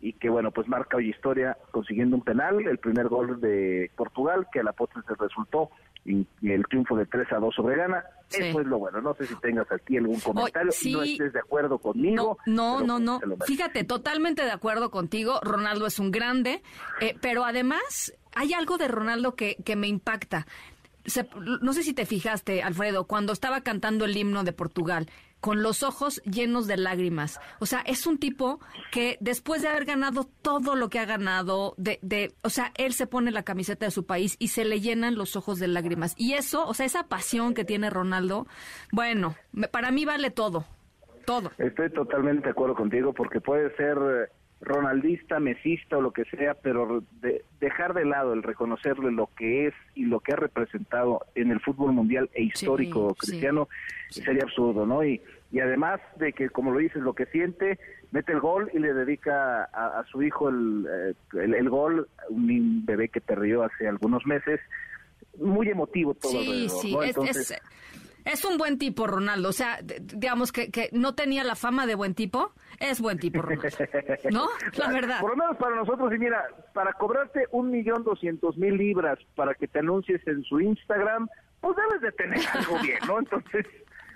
y que bueno, pues marca hoy historia consiguiendo un penal, el primer gol de Portugal que a la postre se resultó y, el triunfo de 3 a 2 sobre Ghana. Sí. Eso es lo bueno. No sé si tengas aquí algún comentario, sí. no estés de acuerdo conmigo. No, no, no. merece. Fíjate, totalmente de acuerdo contigo. Ronaldo es un grande, eh, pero además hay algo de Ronaldo que, que me impacta. Se- no sé si te fijaste, Alfredo, cuando estaba cantando el himno de Portugal, con los ojos llenos de lágrimas. O sea, es un tipo que después de haber ganado todo lo que ha ganado, de, de, o sea, él se pone la camiseta de su país y se le llenan los ojos de lágrimas. Y eso, o sea, esa pasión que tiene Ronaldo, bueno, para mí vale todo, todo. Estoy totalmente de acuerdo contigo porque puede ser ronaldista, mesista o lo que sea, pero de- dejar de lado el reconocerle lo que es y lo que ha representado en el fútbol mundial e histórico sí. cristiano sería absurdo, ¿no? Y, y además de que, como lo dices, lo que siente, mete el gol y le dedica a, a su hijo el, eh, el, el gol, un bebé que perdió hace algunos meses, muy emotivo todo Sí, alrededor, sí, Entonces, es- es un buen tipo, Ronaldo. O sea, digamos que, que no tenía la fama de buen tipo, es buen tipo, Ronaldo. ¿No? La verdad. Por lo menos para nosotros, y mira, para cobrarte un millón doscientos mil libras para que te anuncies en su Instagram, pues debes de tener algo bien, ¿no? Entonces,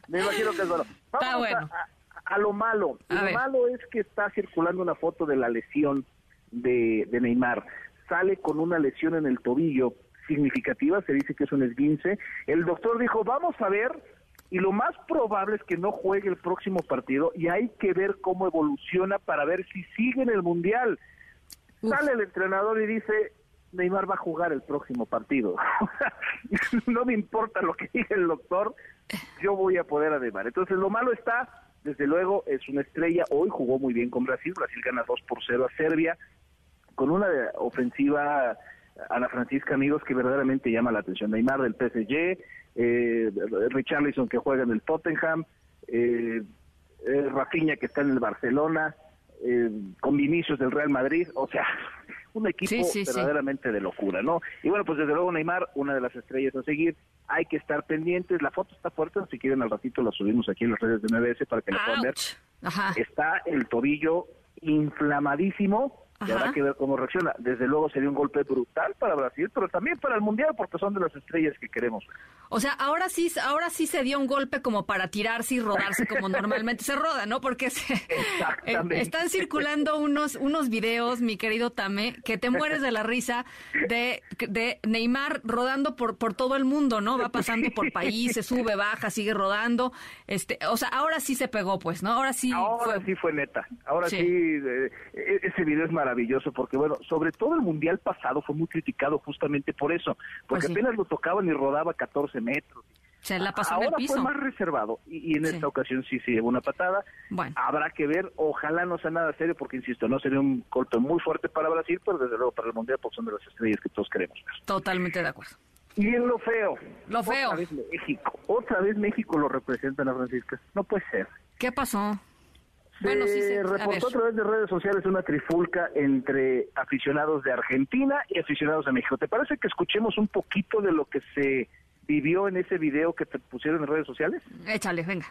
me imagino que es bueno. Vamos bueno. a, a- a lo malo. A lo ver. malo es que está circulando una foto de la lesión de, de Neymar. Sale con una lesión en el tobillo significativa, se dice que es un esguince. El doctor dijo, vamos a ver, y lo más probable es que no juegue el próximo partido y hay que ver cómo evoluciona para ver si sigue en el Mundial. Sale el entrenador y dice, Neymar va a jugar el próximo partido. no me importa lo que diga el doctor, yo voy a poder a Neymar. Entonces lo malo está, desde luego, es una estrella. Hoy jugó muy bien con Brasil, Brasil gana 2 por 0 a Serbia, con una ofensiva, Ana Francisca, amigos, que verdaderamente llama la atención. Neymar del PSG, eh, Richarlison que juega en el Tottenham, eh, eh, Rafinha que está en el Barcelona, eh, con Vinicius del Real Madrid, o sea, un equipo Sí, sí, sí. verdaderamente de locura, ¿no? Y bueno, pues desde luego Neymar, una de las estrellas a seguir, hay que estar pendientes, la foto está fuerte, si quieren al ratito la subimos aquí en las redes de MBS para que la puedan ver. Ajá. Está el tobillo inflamadísimo, y habrá que ver cómo reacciona. Desde luego sería un golpe brutal para Brasil, pero también para el Mundial, porque son de las estrellas que queremos. O sea, ahora sí, ahora sí se dio un golpe como para tirarse y rodarse como normalmente se roda, ¿no? Porque se- eh, están circulando unos, unos videos, mi querido Tame, que te mueres de la risa de, de Neymar rodando por, por todo el mundo, ¿no? Va pasando por países, sube, baja, sigue rodando. Este, o sea, ahora sí se pegó, pues, ¿no? Ahora sí Ahora fue. sí fue neta. Ahora sí, Sí. eh, e- ese video es maravilloso porque, bueno, sobre todo el Mundial pasado fue muy criticado justamente por eso, porque Pues sí. apenas lo tocaban y rodaba 14 metros. Se la pasó en Ahora el piso. fue más reservado y, y en Sí. esta ocasión sí se llevó una patada. Bueno. Habrá que ver, ojalá no sea nada serio porque, insisto, no sería un golpe muy fuerte para Brasil, pero desde luego para el Mundial porque son de las estrellas que todos queremos ver. Totalmente de acuerdo. Y en lo feo. Lo feo. Otra vez México. Otra vez México lo representa Ana Francisca. No puede ser. ¿Qué pasó? Se Bueno, sí, a ver. reportó a través de redes sociales una trifulca entre aficionados de Argentina y aficionados de México. ¿Te parece que escuchemos un poquito de lo que se vivió en ese video que te pusieron en redes sociales? Échale, venga.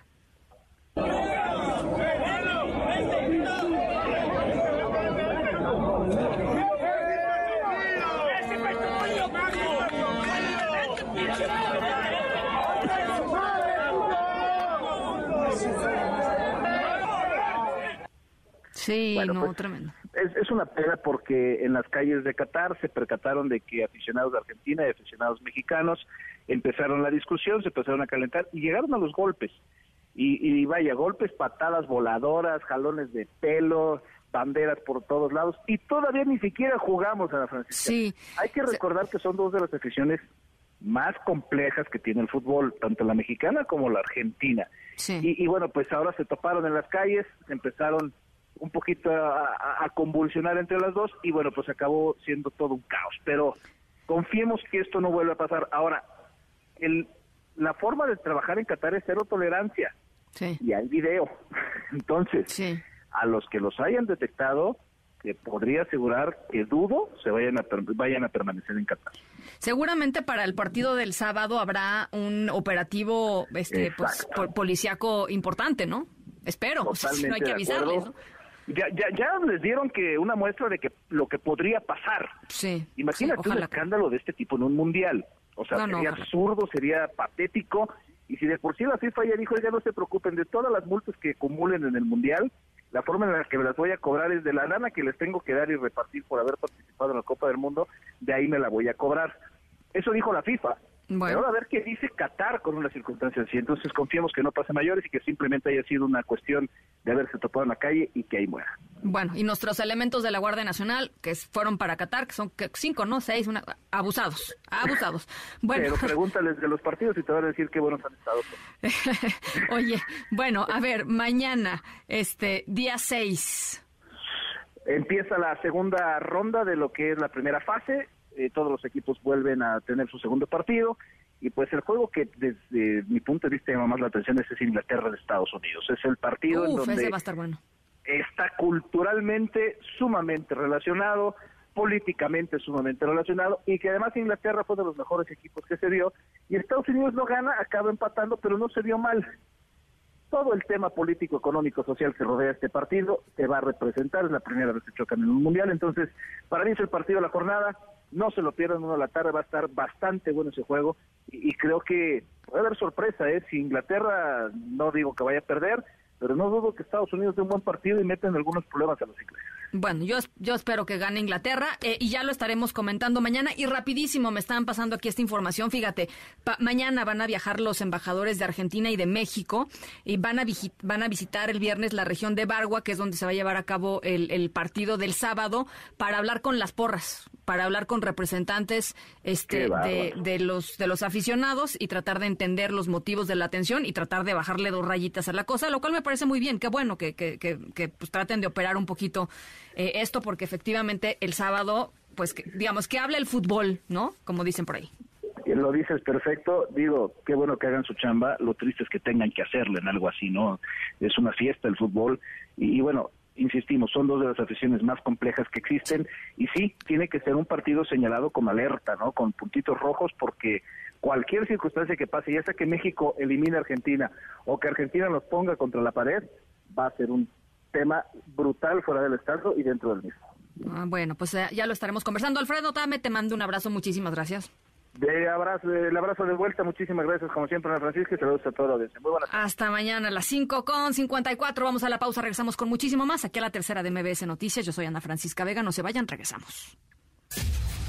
Sí, Bueno, no, pues, tremendo. Es, es una pena porque en las calles de Qatar se percataron de que aficionados de Argentina y aficionados mexicanos empezaron la discusión, se empezaron a calentar y llegaron a los golpes. Y, y vaya, golpes, patadas voladoras, jalones de pelo, banderas por todos lados y todavía ni siquiera jugamos a la Francisca. Sí. Hay que recordar que son dos de las aficiones más complejas que tiene el fútbol, tanto la mexicana como la argentina. Y, y bueno, pues ahora se toparon en las calles, empezaron un poquito a, convulsionar entre las dos y bueno, pues acabó siendo todo un caos. Pero confiemos que esto no vuelva a pasar. Ahora, el, la forma de trabajar en Qatar es cero tolerancia y hay video. Entonces, a los que los hayan detectado, te podría asegurar que dudo se vayan a, vayan a permanecer en Qatar. Seguramente para el partido del sábado habrá un operativo este, pues, po- policíaco importante, ¿no? Espero. O sea, si no hay que avisarles. ¿no? Ya, ya, ya les dieron que una muestra de que lo que podría pasar. Sí. Imagínate sí, un escándalo de este tipo en un mundial. O sea, No, sería absurdo, sería patético. Y si de por sí la FIFA ya dijo, ya no se preocupen de todas las multas que acumulen en el mundial, la forma en la que me las voy a cobrar es de la lana que les tengo que dar y repartir por haber participado en la Copa del Mundo, de ahí me la voy a cobrar. Eso dijo la FIFA. Bueno. Pero ahora a ver qué dice Qatar con una circunstancia así. Entonces confiemos que no pase mayores y que simplemente haya sido una cuestión de haberse topado en la calle y que ahí muera. Bueno, y nuestros elementos de la Guardia Nacional, que fueron para Qatar, que son cinco, ¿no? Seis, una, abusados, abusados. Bueno, Pero pregúntales de los partidos y te van a decir qué buenos han estado. oye, bueno, a ver, mañana, este, día 6. Empieza la segunda ronda de lo que es la primera fase. Eh, todos los equipos vuelven a tener su segundo partido. Y pues el juego que desde mi punto de vista llama más la atención es ese Inglaterra de Estados Unidos. Es el partido en donde ese va a estar bueno. está culturalmente sumamente relacionado, políticamente sumamente relacionado y que además Inglaterra fue de los mejores equipos que se dio y Estados Unidos lo gana, acaba empatando, pero no se vio mal. Todo el tema político, económico, social que rodea este partido se va a representar, es la primera vez que chocan en un mundial, entonces para mí es el partido de la jornada, no se lo pierdan uno a la tarde, va a estar bastante bueno ese juego y, creo que puede haber sorpresa, ¿eh? si Inglaterra no digo que vaya a perder, pero no dudo que Estados Unidos dé un buen partido y meten algunos problemas a los ingleses. Bueno, yo, yo espero que gane Inglaterra eh, y ya lo estaremos comentando mañana. Y rapidísimo, me están pasando aquí esta información. Fíjate, pa- mañana van a viajar los embajadores de Argentina y de México y van a, van a visitar el viernes la región de Bargua, que es donde se va a llevar a cabo el, el partido del sábado, para hablar con las porras, para hablar con representantes este, de, de los, de los aficionados y tratar de entender los motivos de la atención y tratar de bajarle dos rayitas a la cosa, lo cual me parece muy bien. Qué bueno que, que, que, que, pues, traten de operar un poquito eh, esto, porque efectivamente el sábado, pues que- digamos que habla el fútbol, ¿no? Como dicen por ahí. Y Lo dices perfecto, digo, qué bueno que hagan su chamba, lo triste es que tengan que hacerlo en algo así, ¿no? Es una fiesta el fútbol y, y bueno, insistimos, son dos de las aficiones más complejas que existen y sí, tiene que ser un partido señalado como alerta, ¿no? Con puntitos rojos porque cualquier circunstancia que pase, ya sea que México elimine a Argentina o que Argentina nos ponga contra la pared, va a ser un tema brutal fuera del estadio y dentro del mismo. Ah, bueno, pues eh, ya lo estaremos conversando. Alfredo Tame, te mando un abrazo, muchísimas gracias. De abrazo, el abrazo de vuelta, muchísimas gracias como siempre Ana Francisca y saludos a toda la audiencia. Muy buenas Hasta mañana a las 5 con 54. Vamos a la pausa, regresamos con muchísimo más. Aquí a la tercera de MBS Noticias. Yo soy Ana Francisca Vega. No se vayan, regresamos.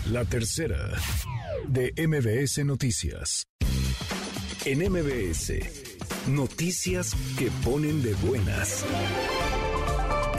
La tercera de MBS Noticias. En MBS, noticias que ponen de buenas.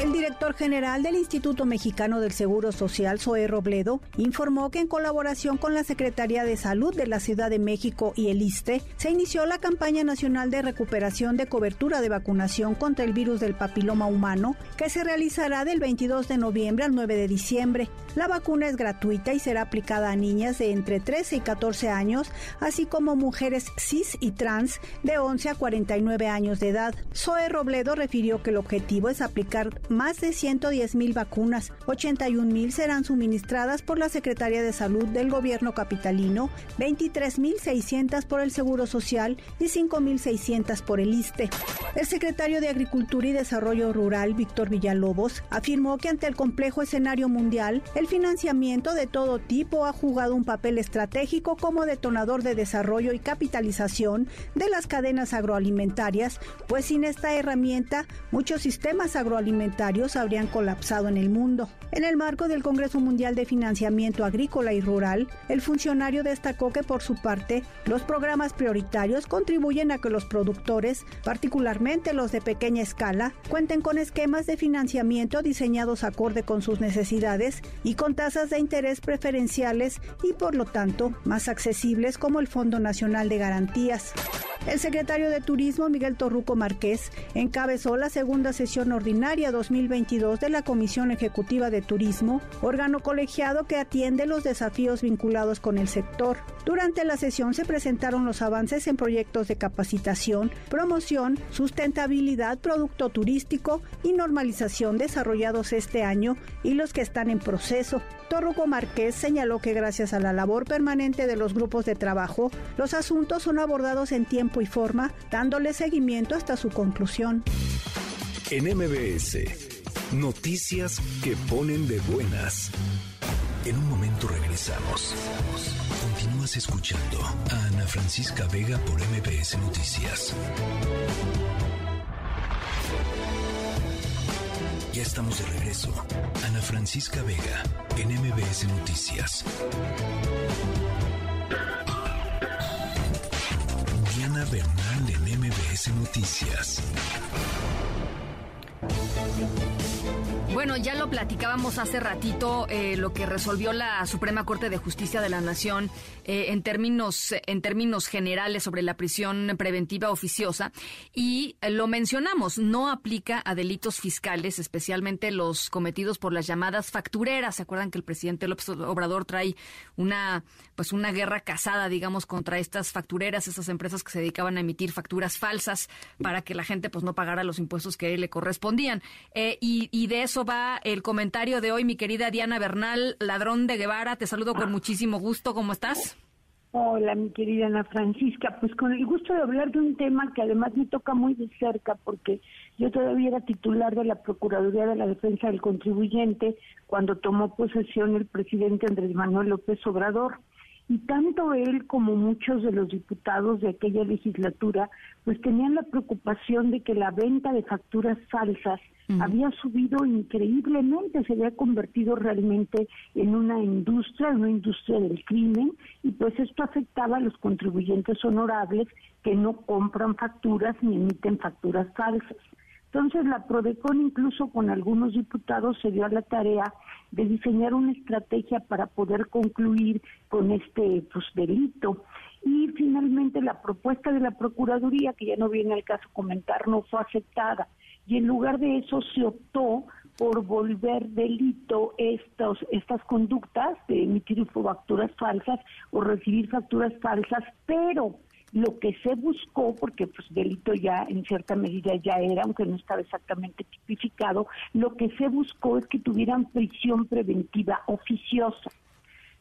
El director general del Instituto Mexicano del Seguro Social, Zoe Robledo, informó que en colaboración con la Secretaría de Salud de la Ciudad de México y el ISTE, se inició la campaña nacional de recuperación de cobertura de vacunación contra el virus del papiloma humano, que se realizará del 22 de noviembre al 9 de diciembre. La vacuna es gratuita y será aplicada a niñas de entre 13 y 14 años, así como mujeres cis y trans de 11 a 49 años de edad. Zoe Robledo refirió que el objetivo es aplicar más de 110 mil vacunas. 81 mil serán suministradas por la Secretaría de Salud del gobierno capitalino, 23 mil 600 por el Seguro Social y 5 mil 600 por el ISTE. El secretario de Agricultura y Desarrollo Rural, Víctor Villalobos, afirmó que ante el complejo escenario mundial, el financiamiento de todo tipo ha jugado un papel estratégico como detonador de desarrollo y capitalización de las cadenas agroalimentarias, pues sin esta herramienta muchos sistemas agroalimentarios habrían colapsado en el mundo. En el marco del Congreso Mundial de Financiamiento Agrícola y Rural, el funcionario destacó que por su parte, los programas prioritarios contribuyen a que los productores, particularmente los de pequeña escala, cuenten con esquemas de financiamiento diseñados acorde con sus necesidades y con tasas de interés preferenciales y por lo tanto más accesibles como el Fondo Nacional de Garantías. El secretario de Turismo, Miguel Torruco Márquez, encabezó la segunda sesión ordinaria 2022 de la Comisión Ejecutiva de Turismo, órgano colegiado que atiende los desafíos vinculados con el sector. Durante la sesión se presentaron los avances en proyectos de capacitación, promoción, sustentabilidad, producto turístico y normalización desarrollados este año y los que están en proceso. Torruco Márquez señaló que gracias a la labor permanente de los grupos de trabajo, los asuntos son abordados en tiempo y forma, dándole seguimiento hasta su conclusión. En MBS, noticias que ponen de buenas. En un momento regresamos. Continúas escuchando a Ana Francisca Vega por MBS Noticias. Ya estamos de regreso. Ana Francisca Vega en MBS Noticias. Diana Bernal en MBS Noticias. Bueno, ya lo platicábamos hace ratito, eh, lo que resolvió la Suprema Corte de Justicia de la Nación eh, en, términos, en términos generales sobre la prisión preventiva oficiosa. Y eh, lo mencionamos, no aplica a delitos fiscales, especialmente los cometidos por las llamadas factureras. ¿Se acuerdan que el presidente López Obrador trae una, pues una guerra casada, digamos, contra estas factureras, esas empresas que se dedicaban a emitir facturas falsas para que la gente pues no pagara los impuestos que le correspondían? y, y de eso va el comentario de hoy, mi querida Diana Bernal, ladrón de Guevara. Te saludo con muchísimo gusto. ¿Cómo estás? Hola, mi querida Ana Francisca. Pues con el gusto de hablar de un tema que además me toca muy de cerca porque yo todavía era titular de la Procuraduría de la Defensa del Contribuyente cuando tomó posesión el presidente Andrés Manuel López Obrador y tanto él como muchos de los diputados de aquella legislatura pues tenían la preocupación de que la venta de facturas falsas había subido increíblemente, se había convertido realmente en una industria, en una industria del crimen y pues esto afectaba a los contribuyentes honorables que no compran facturas ni emiten facturas falsas. Entonces la Prodecon incluso con algunos diputados se dio a la tarea de diseñar una estrategia para poder concluir con este pues, delito. Y finalmente la propuesta de la Procuraduría, que ya no viene al caso comentar, no fue aceptada. Y en lugar de eso se optó por volver delito estos, estas conductas de emitir facturas falsas o recibir facturas falsas, pero lo que se buscó, porque pues delito ya en cierta medida ya era, aunque no estaba exactamente tipificado, lo que se buscó es que tuvieran prisión preventiva oficiosa.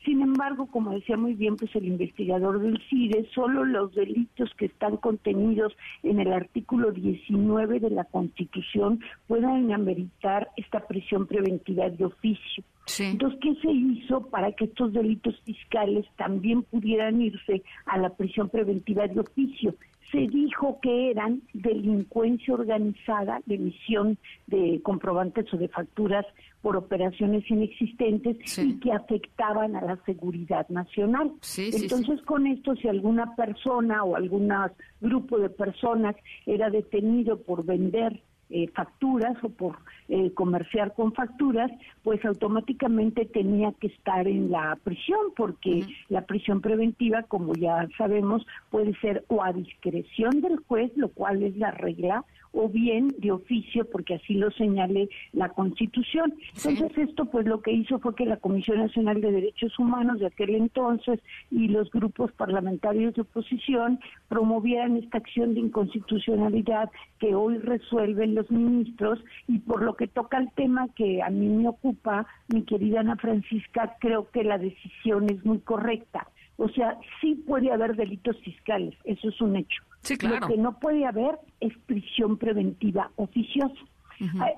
Sin embargo, como decía muy bien pues el investigador del CIDE, solo los delitos que están contenidos en el artículo 19 de la Constitución pueden ameritar esta prisión preventiva de oficio. Entonces, ¿qué se hizo para que estos delitos fiscales también pudieran irse a la prisión preventiva de oficio? Se dijo que eran delincuencia organizada de emisión de comprobantes o de facturas por operaciones inexistentes y que afectaban a la seguridad nacional. Entonces, con esto, si alguna persona o algún grupo de personas era detenido por vender eh, facturas o por eh, comerciar con facturas, pues automáticamente tenía que estar en la prisión, porque la prisión preventiva, como ya sabemos, puede ser o a discreción del juez, lo cual es la regla, o bien de oficio, porque así lo señale la Constitución. Entonces esto pues lo que hizo fue que la Comisión Nacional de Derechos Humanos de aquel entonces y los grupos parlamentarios de oposición promovieran esta acción de inconstitucionalidad que hoy resuelven los ministros y por lo que toca al tema que a mí me ocupa, mi querida Ana Francisca, creo que la decisión es muy correcta. O sea, sí puede haber delitos fiscales, eso es un hecho. Sí, claro. Lo que no puede haber es prisión preventiva oficiosa.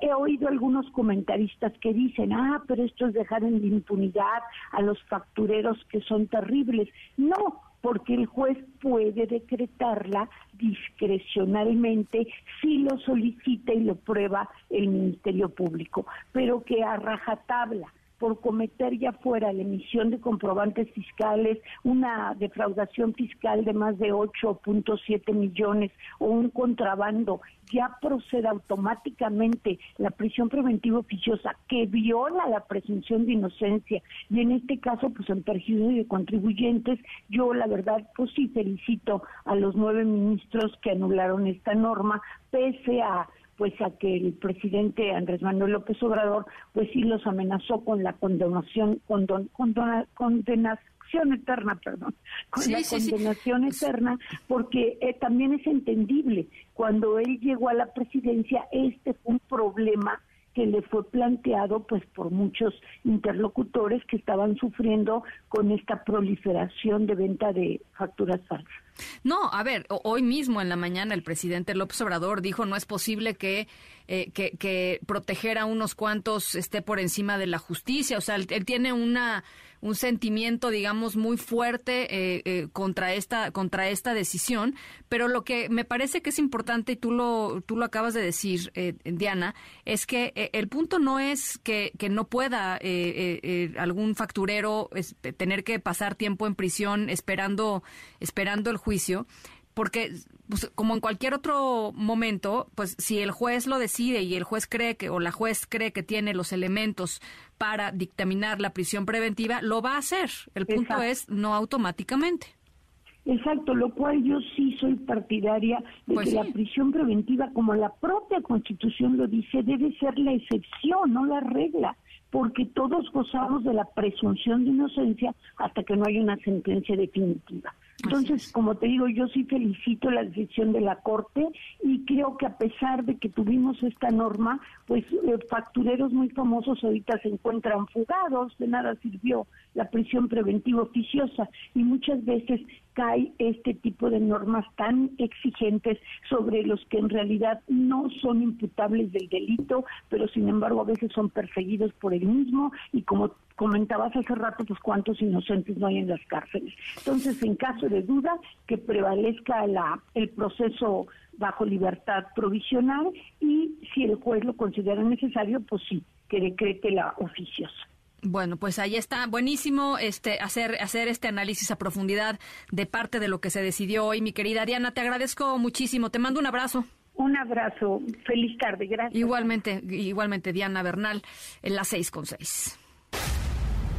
He oído algunos comentaristas que dicen, ah, pero esto es dejar en la impunidad a los factureros que son terribles. No, porque el juez puede decretarla discrecionalmente si lo solicita y lo prueba el Ministerio Público, pero que a rajatabla por cometer ya fuera la emisión de comprobantes fiscales, una defraudación fiscal de más de 8.7 millones o un contrabando, ya procede automáticamente la prisión preventiva oficiosa que viola la presunción de inocencia y en este caso pues en perjuicio de contribuyentes, yo la verdad pues sí felicito a los nueve ministros que anularon esta norma pese a pues a que el presidente Andrés Manuel López Obrador pues sí los amenazó con la condenación condon, condona- condenación eterna, perdón, con Sí, la sí, sí. condenación eterna, porque eh, también es entendible. Cuando él llegó a la presidencia, este fue un problema que le fue planteado pues por muchos interlocutores que estaban sufriendo con esta proliferación de venta de facturas falsas. No, a ver, ho- hoy mismo en la mañana el presidente López Obrador dijo no es posible que, eh, que, que proteger a unos cuantos esté por encima de la justicia. O sea, él tiene una un sentimiento, digamos, muy fuerte eh, eh, contra esta contra esta decisión. Pero lo que me parece que es importante y tú lo tú lo acabas de decir, eh, Diana, es que eh, el punto no es que, que no pueda eh, eh, algún facturero este, tener que pasar tiempo en prisión esperando esperando el juicio, porque pues, como en cualquier otro momento, pues si el juez lo decide y el juez cree que o la juez cree que tiene los elementos para dictaminar la prisión preventiva, lo va a hacer. El punto Exacto. es no automáticamente. Exacto, lo cual yo sí soy partidaria de Pues que sí. la prisión preventiva, como la propia Constitución lo dice, debe ser la excepción, no la regla, porque todos gozamos de la presunción de inocencia hasta que no hay una sentencia definitiva. Entonces, como te digo, yo sí felicito la decisión de la Corte y creo que a pesar de que tuvimos esta norma, pues eh, factureros muy famosos ahorita se encuentran fugados, de nada sirvió la prisión preventiva oficiosa y muchas veces cae este tipo de normas tan exigentes sobre los que en realidad no son imputables del delito, pero sin embargo a veces son perseguidos por el mismo y como comentabas hace rato, pues cuántos inocentes no hay en las cárceles. Entonces, en caso de duda, que prevalezca la, el proceso bajo libertad provisional y si el juez lo considera necesario, pues sí, que decrete la oficiosa. Bueno, pues ahí está, buenísimo este hacer hacer este análisis a profundidad de parte de lo que se decidió hoy, mi querida Diana, te agradezco muchísimo, te mando un abrazo. Un abrazo, feliz tarde, gracias. Igualmente, igualmente Diana Bernal en las seis con seis.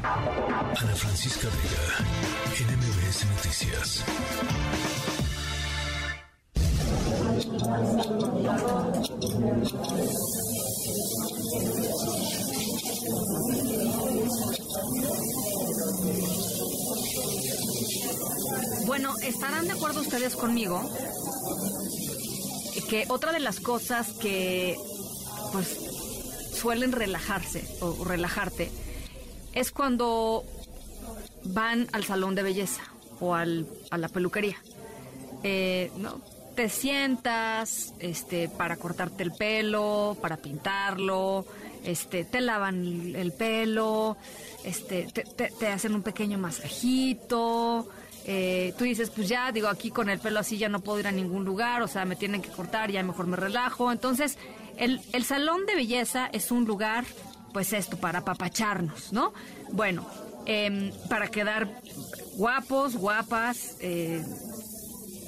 Ana Francisca Vega, NMBS Noticias. Bueno, estarán de acuerdo ustedes conmigo que otra de las cosas que pues suelen relajarse o relajarte es cuando van al salón de belleza o al, a la peluquería. Eh, ¿no? Te sientas este, para cortarte el pelo, para pintarlo, este, te lavan el, el pelo, este, te, te- hacen un pequeño masajito. eh, tú dices, pues ya, digo, aquí con el pelo así ya no puedo ir a ningún lugar, o sea, me tienen que cortar, ya mejor me relajo. Entonces, el, el salón de belleza es un lugar, pues esto, para apapacharnos, ¿no? Bueno, em, para quedar guapos, guapas, eh,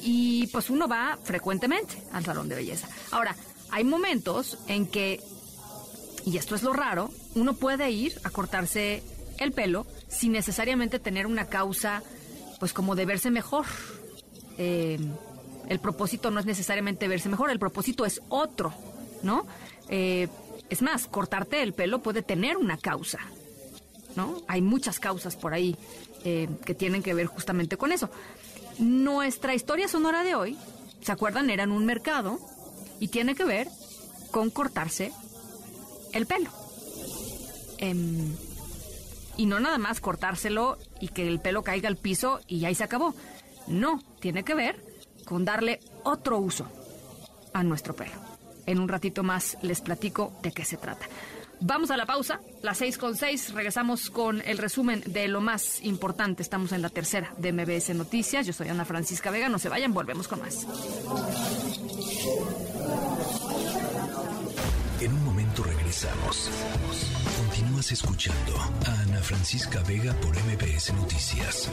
y pues uno va frecuentemente al salón de belleza. Ahora, hay momentos en que, y esto es lo raro, uno puede ir a cortarse el pelo sin necesariamente tener una causa, pues como de verse mejor. Eh, el propósito no es necesariamente verse mejor, el propósito es otro, ¿no? Eh, es más, cortarte el pelo puede tener una causa, ¿no? Hay muchas causas por ahí eh, que tienen que ver justamente con eso. Nuestra historia sonora de hoy, ¿se acuerdan? Era en un mercado y tiene que ver con cortarse el pelo. Em, y no nada más cortárselo y que el pelo caiga al piso y ahí se acabó. No, tiene que ver con darle otro uso a nuestro pelo. En un ratito más les platico de qué se trata. Vamos a la pausa, las seis con seis. Regresamos con el resumen de lo más importante. Estamos en la tercera de MBS Noticias. Yo soy Ana Francisca Vega. No se vayan, volvemos con más. Regresamos. Continúas escuchando a Ana Francisca Vega por MBS Noticias.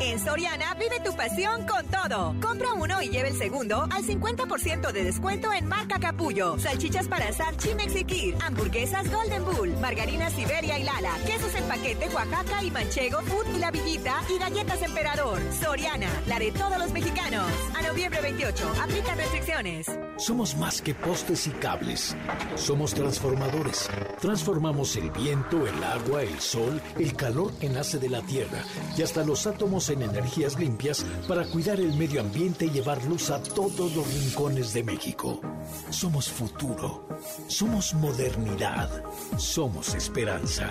En Soriana vive tu pasión con todo. Compra uno y lleve el segundo al 50% de descuento en marca Capullo. Salchichas para asar Chimex y Kir, hamburguesas Golden Bull, margarinas Siberia y Lala, quesos en paquete Oaxaca y Manchego, Food y La Villita y galletas Emperador. Soriana, la de todos los mexicanos. A noviembre 28, aplica restricciones. Somos más que postes y cables. Somos transformadores. Transformamos el viento, el agua, el sol, el calor que nace de la tierra y hasta los átomos en energías limpias para cuidar el medio ambiente y llevar luz a todos los rincones de México. Somos futuro. Somos modernidad. Somos esperanza.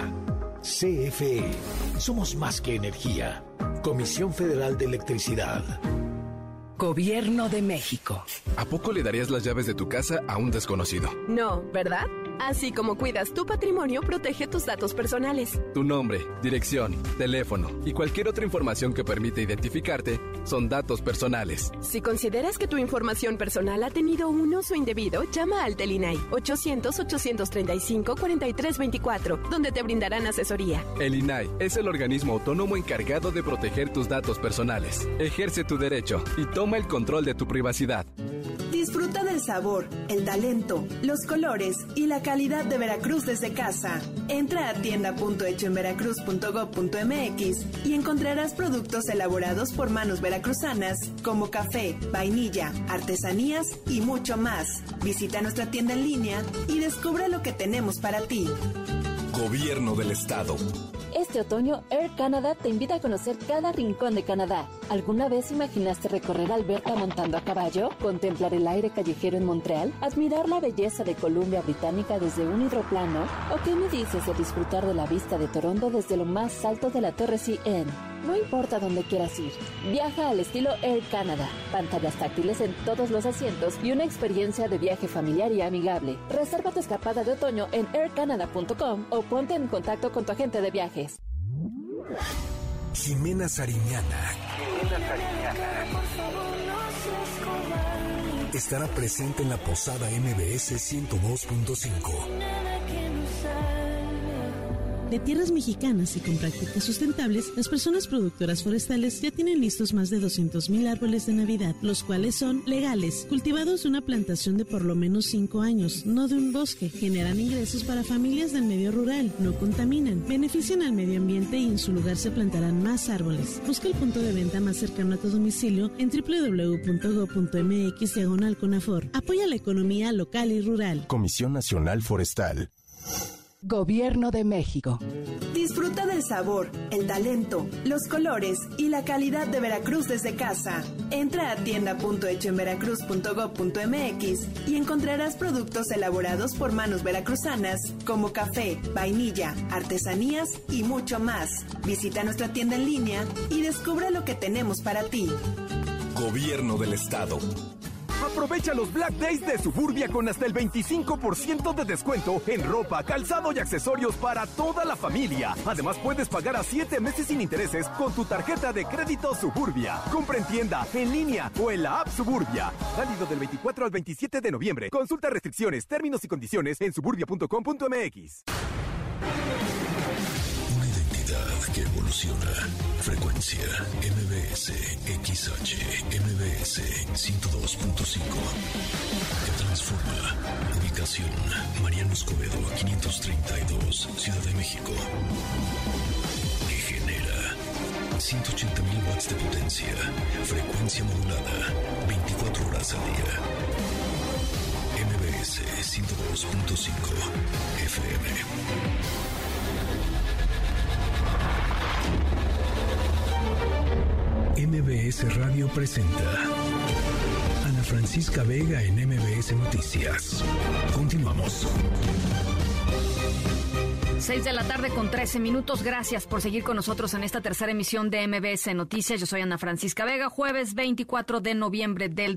CFE. Somos más que energía. Comisión Federal de Electricidad. Gobierno de México. ¿A poco le darías las llaves de tu casa a un desconocido? No, ¿verdad? Así como cuidas tu patrimonio, protege tus datos personales. Tu nombre, dirección, teléfono y cualquier otra información que permite identificarte son datos personales. Si consideras que tu información personal ha tenido un uso indebido, llama al Telinai 800-835-4324, donde te brindarán asesoría. El INAI es el organismo autónomo encargado de proteger tus datos personales. Ejerce tu derecho y toma el control de tu privacidad. Disfruta del sabor, el talento, los colores y la calidad de Veracruz desde casa. Entra a tienda.hechoenveracruz.gov.mx y encontrarás productos elaborados por manos veracruzanas como café, vainilla, artesanías y mucho más. Visita nuestra tienda en línea y descubre lo que tenemos para ti. Gobierno del Estado. Este otoño, Air Canada te invita a conocer cada rincón de Canadá. ¿Alguna vez imaginaste recorrer Alberta montando a caballo? ¿Contemplar el aire callejero en Montreal? ¿Admirar la belleza de Columbia Británica desde un hidroplano? ¿O qué me dices de disfrutar de la vista de Toronto desde lo más alto de la Torre CN? No importa dónde quieras ir, viaja al estilo Air Canada. Pantallas táctiles en todos los asientos y una experiencia de viaje familiar y amigable. Reserva tu escapada de otoño en aircanada.com o ponte en contacto con tu agente de viajes. Jimena Sariñana. Estará presente en la posada MBS 102.5 de tierras mexicanas y con prácticas sustentables, las personas productoras forestales ya tienen listos más de 200.000 árboles de Navidad, los cuales son legales, cultivados de una plantación de por lo menos 5 años, no de un bosque. Generan ingresos para familias del medio rural, no contaminan, benefician al medio ambiente y en su lugar se plantarán más árboles. Busca el punto de venta más cercano a tu domicilio en www.go.mx diagonal. Apoya la economía local y rural. Comisión Nacional Forestal. Gobierno de México. Disfruta del sabor, el talento, los colores y la calidad de Veracruz desde casa. Entra a tienda.hechoenveracruz.gov.mx y encontrarás productos elaborados por manos veracruzanas como café, vainilla, artesanías y mucho más. Visita nuestra tienda en línea y descubre lo que tenemos para ti. Gobierno del Estado. Aprovecha los Black Days de Suburbia con hasta el 25% de descuento en ropa, calzado y accesorios para toda la familia. Además, puedes pagar a 7 meses sin intereses con tu tarjeta de crédito Suburbia. Compra en tienda, en línea o en la app Suburbia. Válido del 24 al 27 de noviembre. Consulta restricciones, términos y condiciones en suburbia.com.mx. Evoluciona. Frecuencia MBS XH MBS 102.5. Que transforma. Ubicación Mariano Escobedo 532 Ciudad de México. Que genera 180.000 watts de potencia. Frecuencia modulada. 24 horas al día. MBS 102.5 FM. MBS Radio presenta Ana Francisca Vega en MBS Noticias. Continuamos. 6 de la tarde con 13 minutos. Gracias por seguir con nosotros en esta tercera emisión de MBS Noticias. Yo soy Ana Francisca Vega, jueves 24 de noviembre del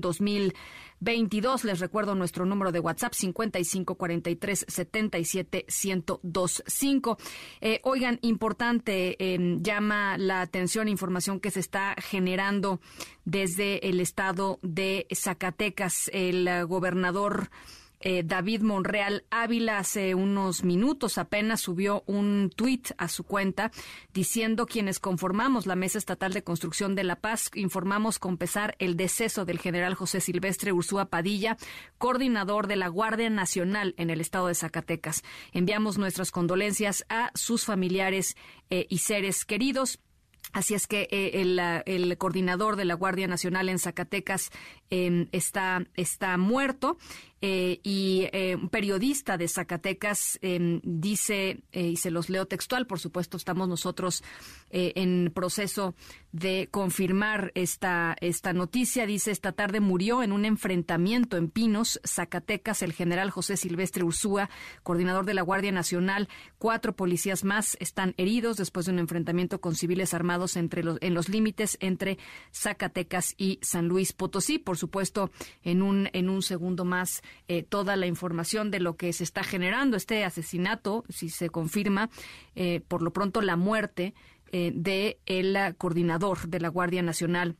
2022. Les recuerdo nuestro número de WhatsApp 5543 77 1025. Eh, oigan, importante, eh, llama la atención información que se está generando desde el estado de Zacatecas. El uh, gobernador eh, David Monreal Ávila hace unos minutos apenas subió un tuit a su cuenta diciendo quienes conformamos la Mesa Estatal de Construcción de la Paz informamos con pesar el deceso del general José Silvestre Ursúa Padilla, coordinador de la Guardia Nacional en el estado de Zacatecas. Enviamos nuestras condolencias a sus familiares eh, y seres queridos. Así es que eh, el, coordinador de la Guardia Nacional en Zacatecas eh, está, está muerto. Eh, y eh, un periodista de Zacatecas eh, dice, y se los leo textual, por supuesto, estamos nosotros en proceso de confirmar esta, esta noticia. Dice, esta tarde murió en un enfrentamiento en Pinos, Zacatecas, el general José Silvestre Ursúa, coordinador de la Guardia Nacional. Cuatro policías más están heridos después de un enfrentamiento con civiles armados entre los, en los límites entre Zacatecas y San Luis Potosí. Por supuesto, en un, en un segundo más eh, toda la información de lo que se está generando este asesinato, si se confirma, eh, por lo pronto la muerte eh, de el coordinador de la Guardia Nacional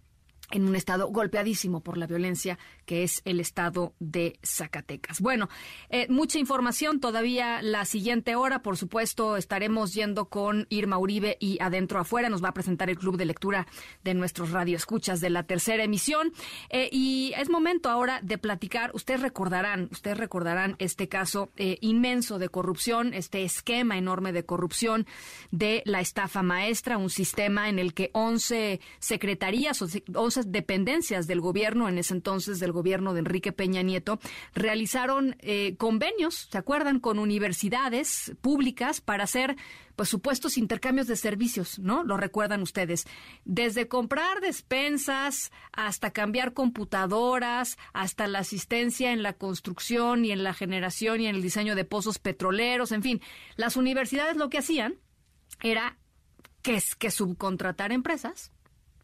en un estado golpeadísimo por la violencia que es el estado de Zacatecas. Bueno, eh, mucha información todavía la siguiente hora. Por supuesto, estaremos yendo con Irma Uribe y adentro afuera. Nos va a presentar el club de lectura de nuestros radioescuchas de la tercera emisión. Eh, y es momento ahora de platicar. Ustedes recordarán, ustedes recordarán este caso eh, inmenso de corrupción, este esquema enorme de corrupción de la estafa maestra, un sistema en el que 11 secretarías o 11 dependencias del gobierno en ese entonces del gobierno de Enrique Peña Nieto, realizaron eh, convenios, ¿se acuerdan?, con universidades públicas para hacer pues supuestos intercambios de servicios, ¿no? Lo recuerdan ustedes. Desde comprar despensas hasta cambiar computadoras, hasta la asistencia en la construcción y en la generación y en el diseño de pozos petroleros, en fin, las universidades lo que hacían era que, que subcontratar empresas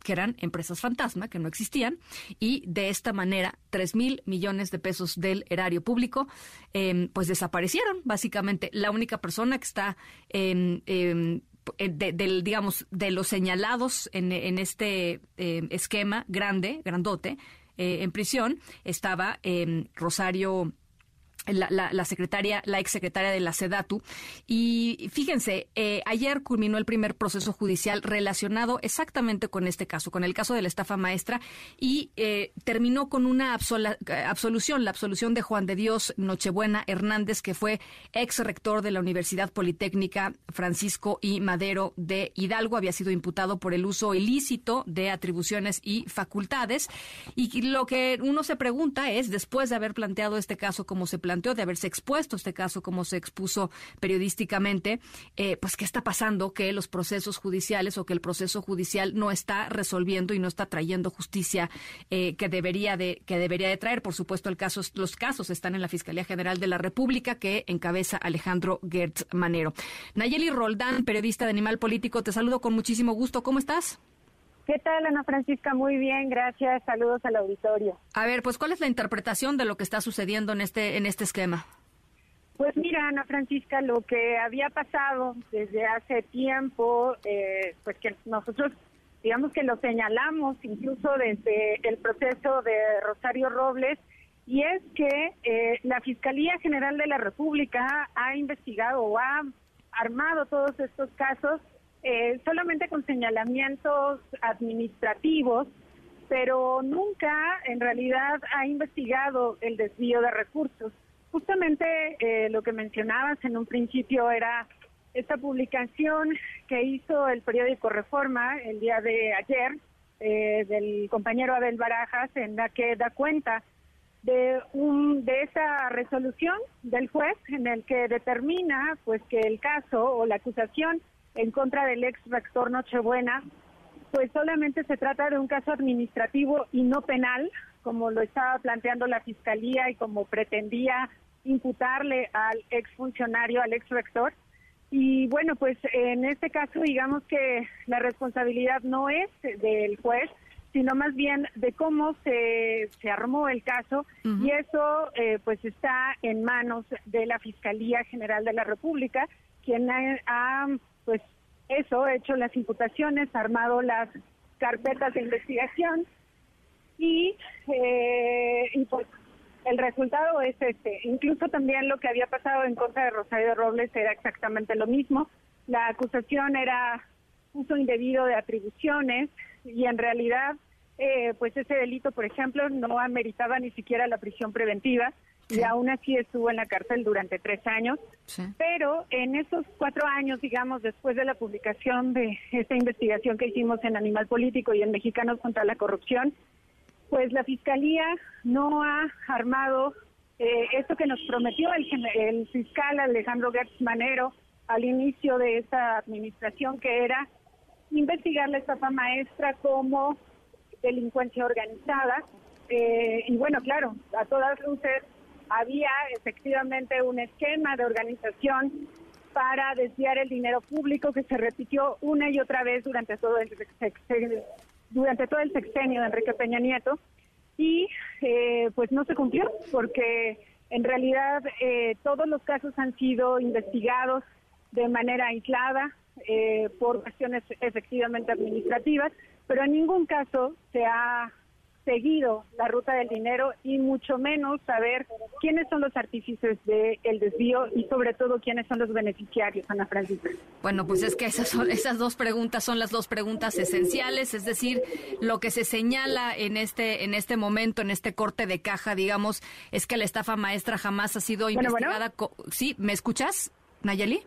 que eran empresas fantasma, que no existían, y de esta manera tres mil millones de pesos del erario público em, pues desaparecieron, básicamente. La única persona que está en... Em, del, digamos, de los señalados en, este em, esquema grande, grandote, eh, en prisión, estaba Rosario la, la, secretaria, la exsecretaria de la SEDATU. Y fíjense, eh, ayer culminó el primer proceso judicial relacionado exactamente con este caso, con el caso de la estafa maestra, y eh, terminó con una absolución, la absolución de Juan de Dios Nochebuena Hernández, que fue ex rector de la Universidad Politécnica Francisco y Madero de Hidalgo. Había sido imputado por el uso ilícito de atribuciones y facultades. Y lo que uno se pregunta es, después de haber planteado este caso como se planteó, de haberse expuesto este caso como se expuso periodísticamente, eh, pues qué está pasando que los procesos judiciales o que el proceso judicial no está resolviendo y no está trayendo justicia eh, que debería de que debería de traer. Por supuesto, el caso, los casos están en la Fiscalía General de la República que encabeza Alejandro Gertz Manero. Nayeli Roldán, periodista de Animal Político, te saludo con muchísimo gusto. ¿Cómo estás? ¿Qué tal, Ana Francisca? Muy bien, gracias. Saludos al auditorio. A ver, pues, ¿cuál es la interpretación de lo que está sucediendo en este en este esquema? Pues mira, Ana Francisca, lo que había pasado desde hace tiempo, eh, pues que nosotros, digamos que lo señalamos incluso desde el proceso de Rosario Robles, y es que eh, la Fiscalía General de la República ha investigado o ha armado todos estos casos eh, solamente con señalamientos administrativos, pero nunca en realidad ha investigado el desvío de recursos. Justamente eh, lo que mencionabas en un principio era esta publicación que hizo el periódico Reforma el día de ayer eh, del compañero Abel Barajas en la que da cuenta de un de esa resolución del juez en el que determina pues que el caso o la acusación en contra del ex rector Nochebuena pues solamente se trata de un caso administrativo y no penal como lo estaba planteando la fiscalía y como pretendía imputarle al ex funcionario al ex rector. Y bueno pues en este caso digamos que la responsabilidad no es del juez sino más bien de cómo se, se armó el caso. Y eso eh, pues está en manos de la Fiscalía General de la República, quien ha, pues eso, hecho las imputaciones, armado las carpetas de investigación y, eh, y pues el resultado es este. Incluso también lo que había pasado en contra de Rosario Robles era exactamente lo mismo. La acusación era uso indebido de atribuciones y en realidad eh, pues ese delito, por ejemplo, no ameritaba ni siquiera la prisión preventiva y aún así estuvo en la cárcel durante tres años. Pero en esos cuatro años, digamos, después de la publicación de esta investigación que hicimos en Animal Político y en Mexicanos contra la Corrupción, pues la Fiscalía no ha armado eh, esto que nos prometió el, el fiscal Alejandro Gertz Manero al inicio de esta administración, que era investigar la estafa maestra como delincuencia organizada. Eh, y bueno, claro, a todas luces había efectivamente un esquema de organización para desviar el dinero público que se repitió una y otra vez durante todo el sexenio, durante todo el sexenio de Enrique Peña Nieto. Y eh, pues no se cumplió porque en realidad eh, todos los casos han sido investigados de manera aislada por cuestiones efectivamente administrativas pero en ningún caso se ha seguido la ruta del dinero y mucho menos saber quiénes son los artífices del desvío y sobre todo quiénes son los beneficiarios, Ana Francisca. Bueno, pues es que esas, son, esas dos preguntas son las dos preguntas esenciales, es decir, lo que se señala en este, en este momento, en este corte de caja, digamos, es que la estafa maestra jamás ha sido investigada. ¿Sí? ¿Me escuchas, Nayeli?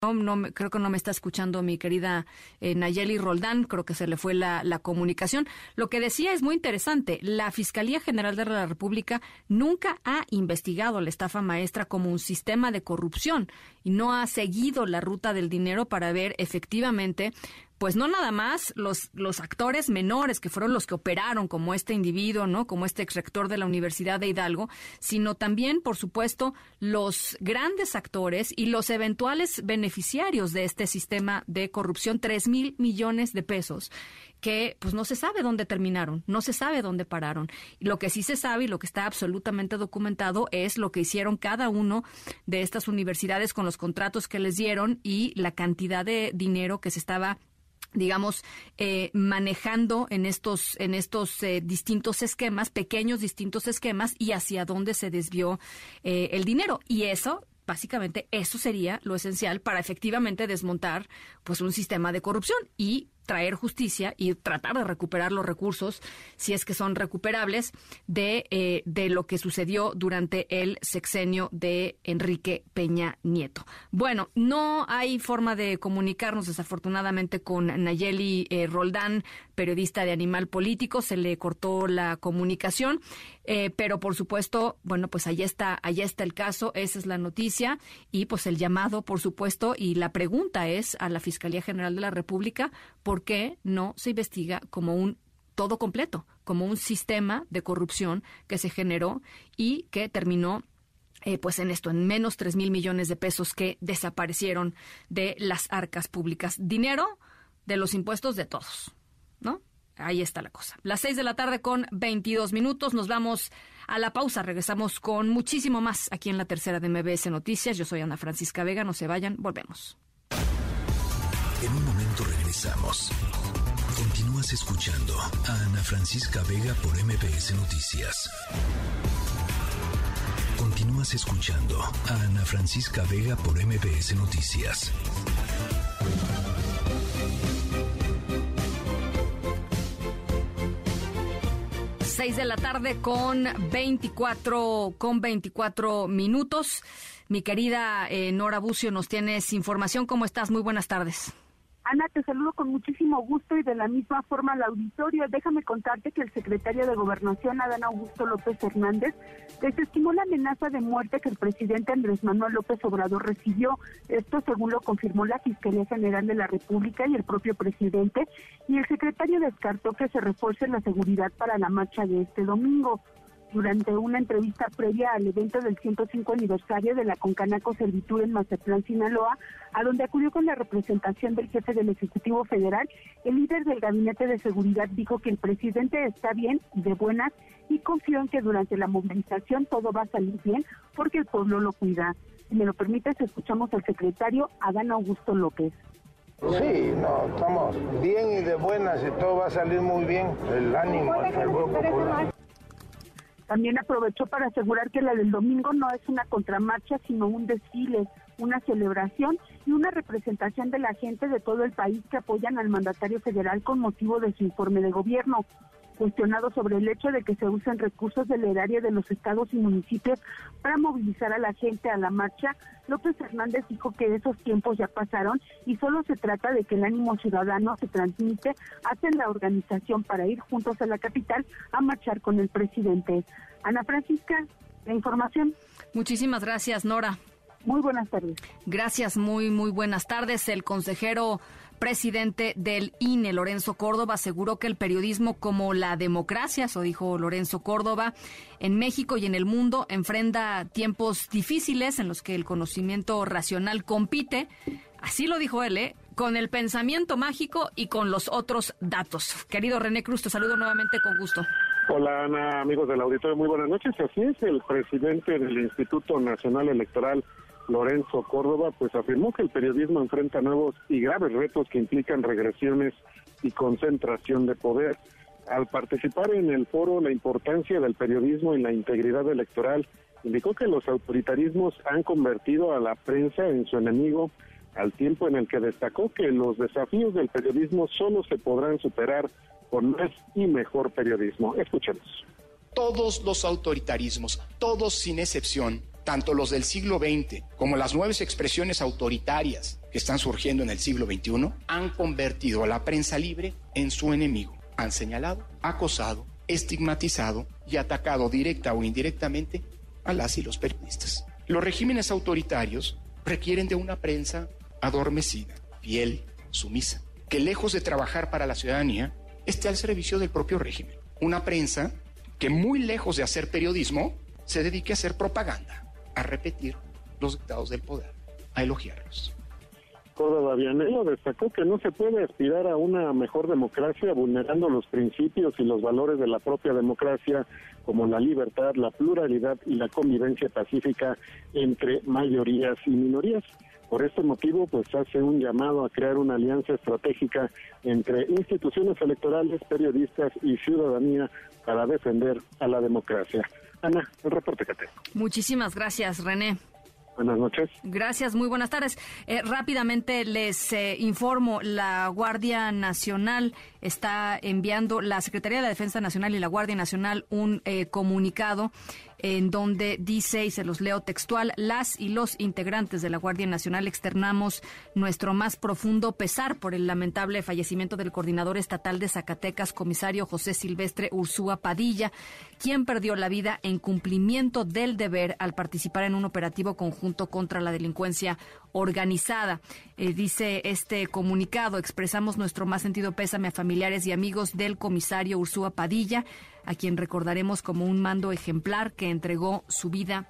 No, creo que no me está escuchando mi querida eh, Nayeli Roldán, creo que se le fue la, la, comunicación. Lo que decía es muy interesante. La Fiscalía General de la República nunca ha investigado la estafa maestra como un sistema de corrupción y no ha seguido la ruta del dinero para ver efectivamente pues no nada más los, los actores menores que fueron los que operaron como este individuo, ¿no? Como este ex rector de la Universidad de Hidalgo, sino también, por supuesto, los grandes actores y los eventuales beneficiarios de este sistema de corrupción, tres mil millones de pesos que pues no se sabe dónde terminaron, no se sabe dónde pararon. Lo que sí se sabe y lo que está absolutamente documentado es lo que hicieron cada uno de estas universidades con los contratos que les dieron y la cantidad de dinero que se estaba digamos, eh, manejando en estos, en estos eh, distintos esquemas, pequeños distintos esquemas, y hacia dónde se desvió eh, el dinero. Y eso, básicamente, eso sería lo esencial para efectivamente desmontar, pues, un sistema de corrupción y traer justicia y tratar de recuperar los recursos, si es que son recuperables, de, eh, de lo que sucedió durante el sexenio de Enrique Peña Nieto. Bueno, no hay forma de comunicarnos desafortunadamente con Nayeli eh, Roldán, periodista de Animal Político, se le cortó la comunicación, eh, pero por supuesto, bueno, pues allá está, allá está el caso, esa es la noticia y pues el llamado, por supuesto, y la pregunta es a la Fiscalía General de la República, ¿por ¿por qué no se investiga como un todo completo, como un sistema de corrupción que se generó y que terminó eh, pues en esto, en menos tres mil millones de pesos que desaparecieron de las arcas públicas. Dinero de los impuestos de todos, ¿no? Ahí está la cosa. Las seis de la tarde con 22 minutos. Nos vamos a la pausa. Regresamos con muchísimo más aquí en la tercera de MBS Noticias. Yo soy Ana Francisca Vega. No se vayan. Volvemos. En un momento regresamos. Continúas escuchando a Ana Francisca Vega por MPS Noticias. Continúas escuchando a Ana Francisca Vega por MBS Noticias. Seis de la tarde con 24, con 24 minutos. Mi querida eh, Nora Bucio, nos tienes información. ¿Cómo estás? Muy buenas tardes. Ana, te saludo con muchísimo gusto y de la misma forma al auditorio. Déjame contarte que el secretario de Gobernación, Adán Augusto López Hernández, desestimó la amenaza de muerte que el presidente Andrés Manuel López Obrador recibió. Esto según lo confirmó la Fiscalía General de la República y el propio presidente. Y el secretario descartó que se refuerce la seguridad para la marcha de este domingo durante una entrevista previa al evento del 105 aniversario de la Concanaco Servitud en Mazatlán, Sinaloa, a donde acudió con la representación del jefe del Ejecutivo Federal, el líder del Gabinete de Seguridad dijo que el presidente está bien y de buenas y confió en que durante la movilización todo va a salir bien porque el pueblo lo cuida. Si me lo permites, escuchamos al secretario Adán Augusto López. Sí, no, estamos bien y de buenas y todo va a salir muy bien. El ánimo, el fervor popular. También aprovechó para asegurar que la del domingo no es una contramarcha, sino un desfile, una celebración y una representación de la gente de todo el país que apoyan al mandatario federal con motivo de su informe de gobierno cuestionado sobre el hecho de que se usen recursos del erario de los estados y municipios para movilizar a la gente a la marcha, López Hernández dijo que esos tiempos ya pasaron y solo se trata de que el ánimo ciudadano se transmite hacia la organización para ir juntos a la capital a marchar con el presidente. Ana Francisca, la información. Muchísimas gracias, Nora. Muy buenas tardes. Gracias, muy, muy buenas tardes. El consejero presidente del INE, Lorenzo Córdoba, aseguró que el periodismo como la democracia, eso dijo Lorenzo Córdoba, en México y en el mundo enfrenta tiempos difíciles en los que el conocimiento racional compite, así lo dijo él, ¿eh? con el pensamiento mágico y con los otros datos. Querido René Cruz, te saludo nuevamente con gusto. Hola Ana, amigos del auditorio, muy buenas noches. Así es, el presidente del Instituto Nacional Electoral, Lorenzo Córdoba, pues afirmó que el periodismo enfrenta nuevos y graves retos que implican regresiones y concentración de poder. Al participar en el foro La importancia del periodismo y la integridad electoral, indicó que los autoritarismos han convertido a la prensa en su enemigo, al tiempo en el que destacó que los desafíos del periodismo solo se podrán superar con más y mejor periodismo. Escuchemos. Todos los autoritarismos, todos sin excepción, tanto los del siglo XX como las nuevas expresiones autoritarias que están surgiendo en el siglo XXI, han convertido a la prensa libre en su enemigo. Han señalado, acosado, estigmatizado y atacado directa o indirectamente a las y los periodistas. Los regímenes autoritarios requieren de una prensa adormecida, fiel, sumisa, que lejos de trabajar para la ciudadanía, esté al servicio del propio régimen. Una prensa que muy lejos de hacer periodismo, se dedique a hacer propaganda a repetir los dictados del poder, a elogiarlos. Córdoba Vianello destacó que no se puede aspirar a una mejor democracia vulnerando los principios y los valores de la propia democracia, como la libertad, la pluralidad y la convivencia pacífica entre mayorías y minorías. Por este motivo, pues hace un llamado a crear una alianza estratégica entre instituciones electorales, periodistas y ciudadanía para defender a la democracia. Ana, el reporte que tengo. Muchísimas gracias, René. Buenas noches. Gracias, muy buenas tardes. Eh, rápidamente les eh, informo, la Guardia Nacional está enviando, la Secretaría de la Defensa Nacional y la Guardia Nacional un eh, comunicado en donde dice, y se los leo textual, las y los integrantes de la Guardia Nacional externamos nuestro más profundo pesar por el lamentable fallecimiento del coordinador estatal de Zacatecas, comisario José Silvestre Ursúa Padilla, quien perdió la vida en cumplimiento del deber al participar en un operativo conjunto contra la delincuencia organizada. Eh, dice este comunicado, expresamos nuestro más sentido pésame a familiares y amigos del comisario Ursúa Padilla, a quien recordaremos como un mando ejemplar que entregó su vida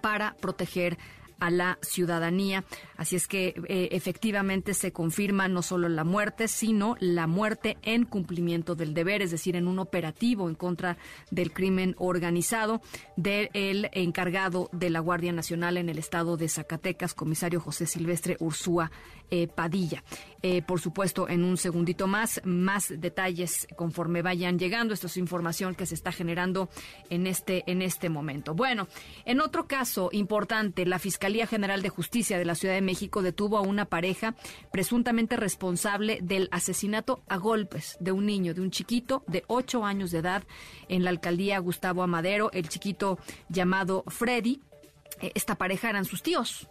para proteger a la ciudadanía. Así es que eh, efectivamente se confirma no solo la muerte, sino la muerte en cumplimiento del deber, es decir, en un operativo en contra del crimen organizado del encargado de la Guardia Nacional en el estado de Zacatecas, comisario José Silvestre Ursúa eh, Padilla. Eh, por supuesto, en un segundito más, más detalles conforme vayan llegando. Esto es información que se está generando en este, en este momento. Bueno, en otro caso importante, la Fiscalía General de Justicia de la Ciudad de México detuvo a una pareja presuntamente responsable del asesinato a golpes de un niño, de un chiquito de ocho años de edad en la alcaldía Gustavo Amadero, el chiquito llamado Freddy. Eh, esta pareja eran sus tíos,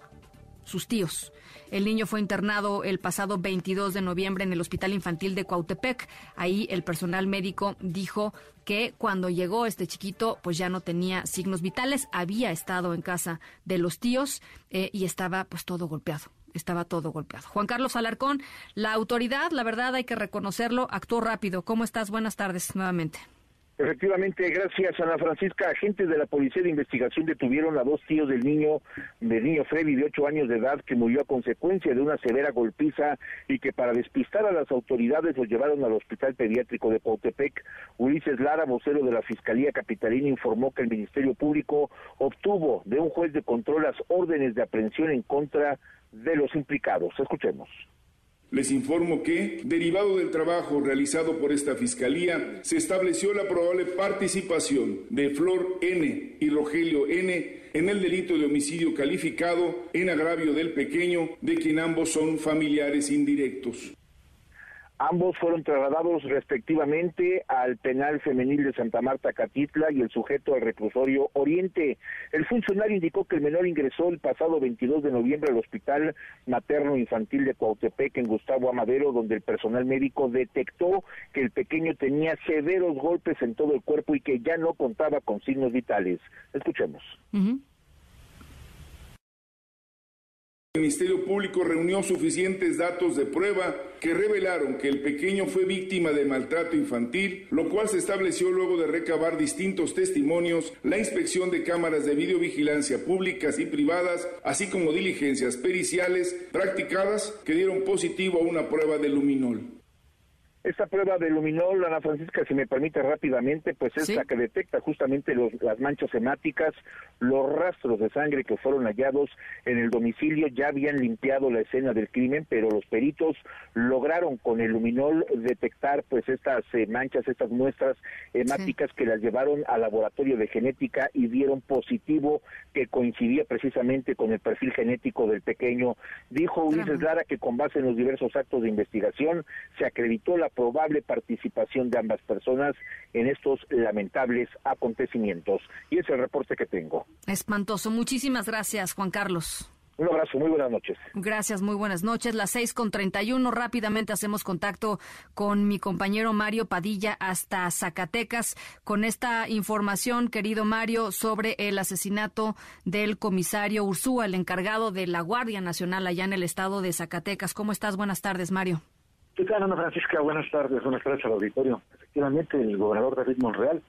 sus tíos. El niño fue internado el pasado 22 de noviembre en el Hospital Infantil de Cuautepec. Ahí el personal médico dijo que cuando llegó este chiquito, pues ya no tenía signos vitales, había estado en casa de los tíos eh, y estaba pues todo golpeado estaba todo golpeado. Juan Carlos Alarcón, la autoridad, la verdad hay que reconocerlo, actuó rápido. ¿Cómo estás? Buenas tardes nuevamente. Efectivamente, gracias Ana Francisca, agentes de la Policía de Investigación detuvieron a dos tíos del niño, del niño Freddy de ocho años de edad que murió a consecuencia de una severa golpiza y que para despistar a las autoridades los llevaron al Hospital Pediátrico de Pautepec. Ulises Lara, vocero de la Fiscalía Capitalina, informó que el Ministerio Público obtuvo de un juez de control las órdenes de aprehensión en contra de los implicados. Escuchemos. Les informo que, derivado del trabajo realizado por esta Fiscalía, se estableció la probable participación de Flor N. y Rogelio N. en el delito de homicidio calificado en agravio del pequeño, de quien ambos son familiares indirectos. Ambos fueron trasladados respectivamente al penal femenil de Santa Marta Catitla y el sujeto al reclusorio Oriente. El funcionario indicó que el menor ingresó el pasado 22 de noviembre al Hospital Materno Infantil de Cuautepec en Gustavo Amadero, donde el personal médico detectó que el pequeño tenía severos golpes en todo el cuerpo y que ya no contaba con signos vitales. Escuchemos. El Ministerio Público reunió suficientes datos de prueba que revelaron que el pequeño fue víctima de maltrato infantil, lo cual se estableció luego de recabar distintos testimonios, la inspección de cámaras de videovigilancia públicas y privadas, así como diligencias periciales practicadas que dieron positivo a una prueba de luminol. Esta prueba de luminol, Ana Francisca, si me permite rápidamente, pues es la que detecta justamente los, las manchas hemáticas, los rastros de sangre que fueron hallados en el domicilio. Ya habían limpiado la escena del crimen, pero los peritos lograron con el luminol detectar pues estas eh, manchas, estas muestras hemáticas que las llevaron al laboratorio de genética y dieron positivo que coincidía precisamente con el perfil genético del pequeño. Dijo Ulises Lara que con base en los diversos actos de investigación se acreditó la probable participación de ambas personas en estos lamentables acontecimientos. Y es el reporte que tengo. Espantoso. Muchísimas gracias, Juan Carlos. Un abrazo, muy buenas noches. Gracias, muy buenas noches. Las seis con treinta y uno. Rápidamente hacemos contacto con mi compañero Mario Padilla hasta Zacatecas con esta información, querido Mario, sobre el asesinato del comisario Ursúa, el encargado de la Guardia Nacional allá en el estado de Zacatecas. ¿Cómo estás? Buenas tardes, Mario. ¿Qué tal, Ana Francisca? Buenas tardes, buenas tardes al auditorio. Efectivamente, el gobernador David Monreal,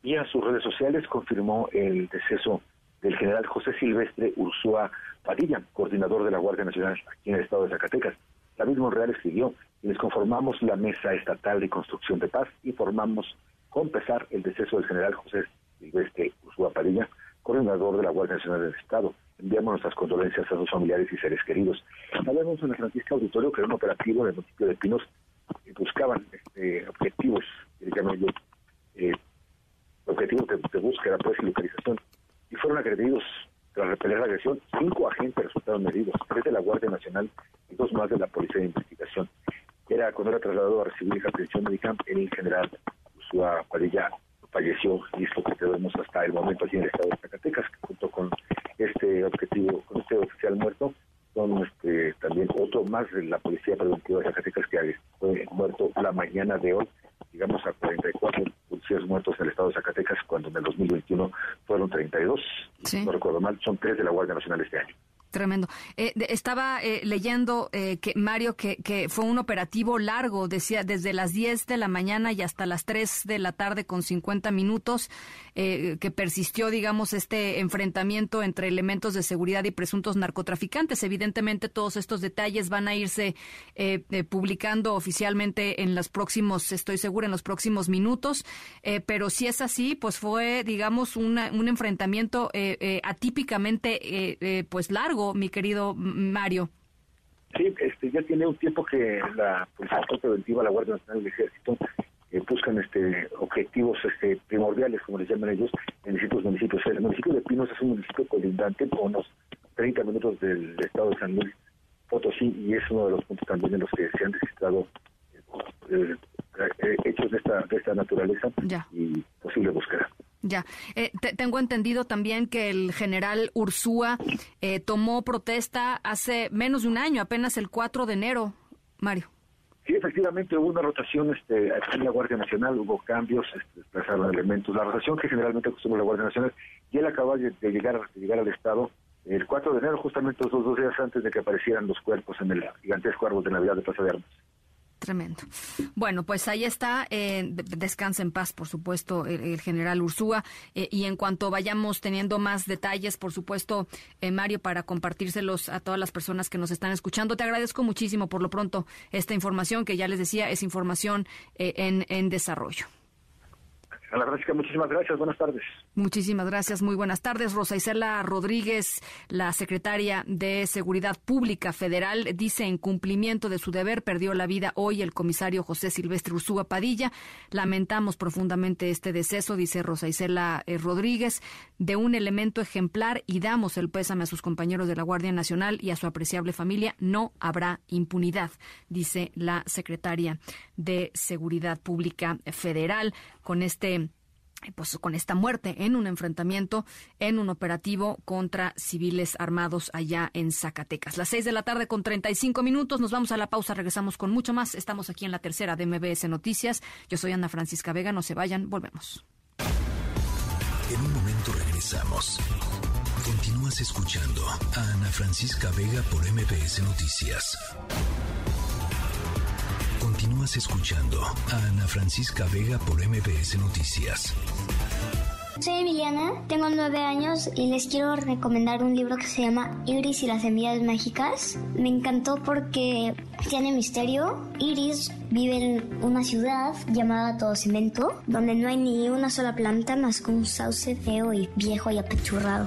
vía sus redes sociales, confirmó el deceso del general José Silvestre Ursúa Padilla, coordinador de la Guardia Nacional aquí en el estado de Zacatecas. David Monreal escribió, les conformamos la Mesa Estatal de Construcción de Paz y formamos con pesar el deceso del general José Silvestre Ursúa Padilla, coordinador de la Guardia Nacional del Estado. Enviamos nuestras condolencias a sus familiares y seres queridos. Hablamos en el Francisco Auditorio que era un operativo en el municipio de Pinos que buscaban este, objetivos, que llaman yo, eh, objetivos de, de, búsqueda pues, y localización. Y fueron agredidos tras repeler la agresión. Cinco agentes resultaron heridos, tres de la Guardia Nacional y dos más de la Policía de Investigación. Era cuando era trasladado a recibir esa atención médica, el general Usua Padilla falleció y esto que tenemos hasta el momento aquí en el estado de Zacatecas, junto con este objetivo, con este oficial muerto, son este, también otro más de la Policía Preventiva de Zacatecas que fue muerto la mañana de hoy, digamos a 44 policías muertos en el estado de Zacatecas, cuando en el 2021 fueron 32, sí. no recuerdo mal, son tres de la Guardia Nacional este año. Tremendo. Eh, estaba eh, leyendo eh, que Mario que, que, fue un operativo largo, decía desde las 10 de la mañana y hasta las 3 de la tarde con 50 minutos, que persistió, digamos, este enfrentamiento entre elementos de seguridad y presuntos narcotraficantes. Evidentemente, todos estos detalles van a irse publicando oficialmente en los próximos, estoy segura, en los próximos minutos. pero si es así, pues fue, digamos, una, un enfrentamiento atípicamente, pues largo mi querido Mario. Sí, este, ya tiene un tiempo que la Policía Preventiva, la Guardia Nacional del Ejército, eh, buscan este objetivos este primordiales, como les llaman ellos, en distintos municipios. El municipio de Pinos es un municipio colindante con unos 30 minutos del estado de San Luis Potosí y es uno de los puntos también en los que se han registrado eh, eh, hechos de esta, de esta naturaleza y posible búsqueda. Ya, eh, tengo entendido también que el general Ursúa eh, tomó protesta hace menos de un año, apenas el 4 de enero, Mario. Sí, efectivamente hubo una rotación este, en la Guardia Nacional, hubo cambios, este, desplazaron elementos. La rotación que generalmente acostumbra la Guardia Nacional, y él acaba de, llegar, de llegar al Estado el 4 de enero, justamente los dos días antes de que aparecieran los cuerpos en el gigantesco árbol de Navidad de Plaza de Armas. Tremendo. Bueno, pues ahí está. Eh, descansa en paz, por supuesto, el, general Ursúa. Eh, y en cuanto vayamos teniendo más detalles, por supuesto, eh, Mario, para compartírselos a todas las personas que nos están escuchando, te agradezco muchísimo por lo pronto esta información que ya les decía es información en, en desarrollo. A la Francisca, muchísimas gracias. Buenas tardes. Muchísimas gracias. Muy buenas tardes. Rosa Isela Rodríguez, la secretaria de Seguridad Pública Federal, dice en cumplimiento de su deber perdió la vida hoy el comisario José Silvestre Ursúa Padilla. Lamentamos profundamente este deceso, dice Rosa Isela eh, Rodríguez, de un elemento ejemplar y damos el pésame a sus compañeros de la Guardia Nacional y a su apreciable familia. No habrá impunidad, dice la secretaria de Seguridad Pública Federal con este pues con esta muerte en un enfrentamiento, en un operativo contra civiles armados allá en Zacatecas. Las seis de la tarde con 35 minutos, nos vamos a la pausa, regresamos con mucho más. Estamos aquí en la tercera de MBS Noticias. Yo soy Ana Francisca Vega, no se vayan, volvemos. En un momento regresamos. Continúas escuchando a Ana Francisca Vega por MBS Noticias. Continúas escuchando a Ana Francisca Vega por MBS Noticias. Soy Emiliana, tengo nueve años y les quiero recomendar un libro que se llama Iris y las semillas mágicas. Me encantó porque tiene misterio. Iris vive en una ciudad llamada Todo Cemento, donde no hay ni una sola planta más que un sauce feo y viejo y apechurrado.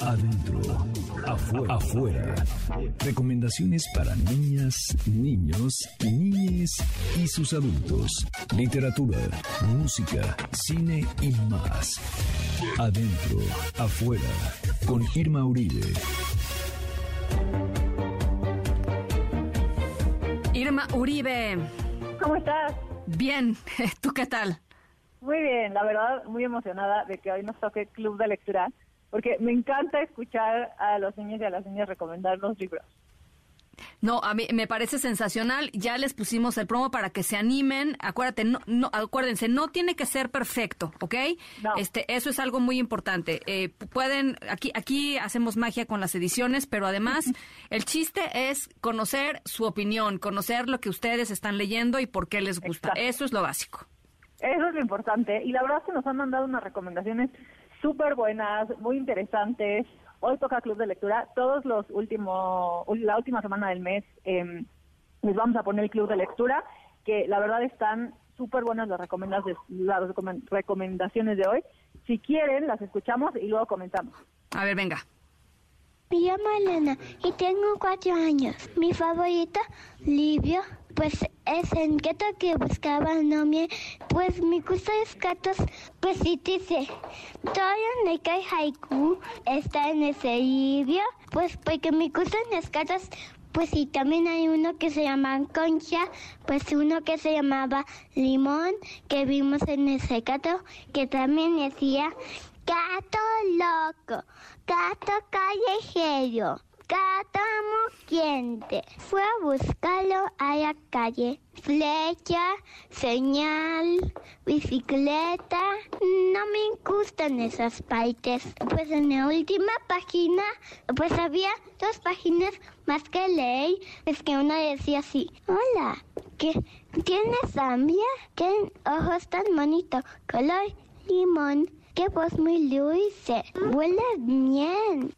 Adentro Afuera. Recomendaciones para niñas, niños, niñes y sus adultos. Literatura, música, cine y más. Adentro, afuera. Con Irma Uribe. Irma Uribe. ¿Cómo estás? Bien, ¿tú qué tal? Muy bien, la verdad, muy emocionada de que hoy nos toque Club de Lectura porque me encanta escuchar a los niños y a las niñas recomendar los libros. No, a mí me parece sensacional. Ya les pusimos el promo para que se animen. Acuérdate, no, no acuérdense, no tiene que ser perfecto, ¿ok? Este, eso es algo muy importante. Eh, pueden, aquí, aquí hacemos magia con las ediciones, pero además el chiste es conocer su opinión, conocer lo que ustedes están leyendo y por qué les gusta. Eso es lo básico. Eso es lo importante. Y la verdad es que nos han mandado unas recomendaciones súper buenas, muy interesantes. Hoy toca Club de Lectura. Todos los últimos, la última semana del mes eh, les vamos a poner el club de lectura, que la verdad están súper buenas las recomendaciones, las recomendaciones de hoy. Si quieren, las escuchamos y luego comentamos. A ver, venga. Me llamo Elena y tengo cuatro años. Mi favorito libro, pues es el gato que buscaba nombre. Pues me gusta los gatos, pues sí dice. Todo de que haiku está en ese libro, pues porque me gustan los gatos. Pues sí, también hay uno que se llama Concha, pues uno que se llamaba Limón, que vimos en ese gato, que también decía Gato loco, gato callejero, moquiente. Fue a buscarlo a la calle. Flecha, señal, bicicleta. No me gustan esas partes. Pues en la última página, pues había dos páginas más que leer. Es que una decía así, hola, ¿qué? ¿Tienes hambre? ¿Qué ojos tan bonito? Color limón. Qué voz muy dulce. Huele bien.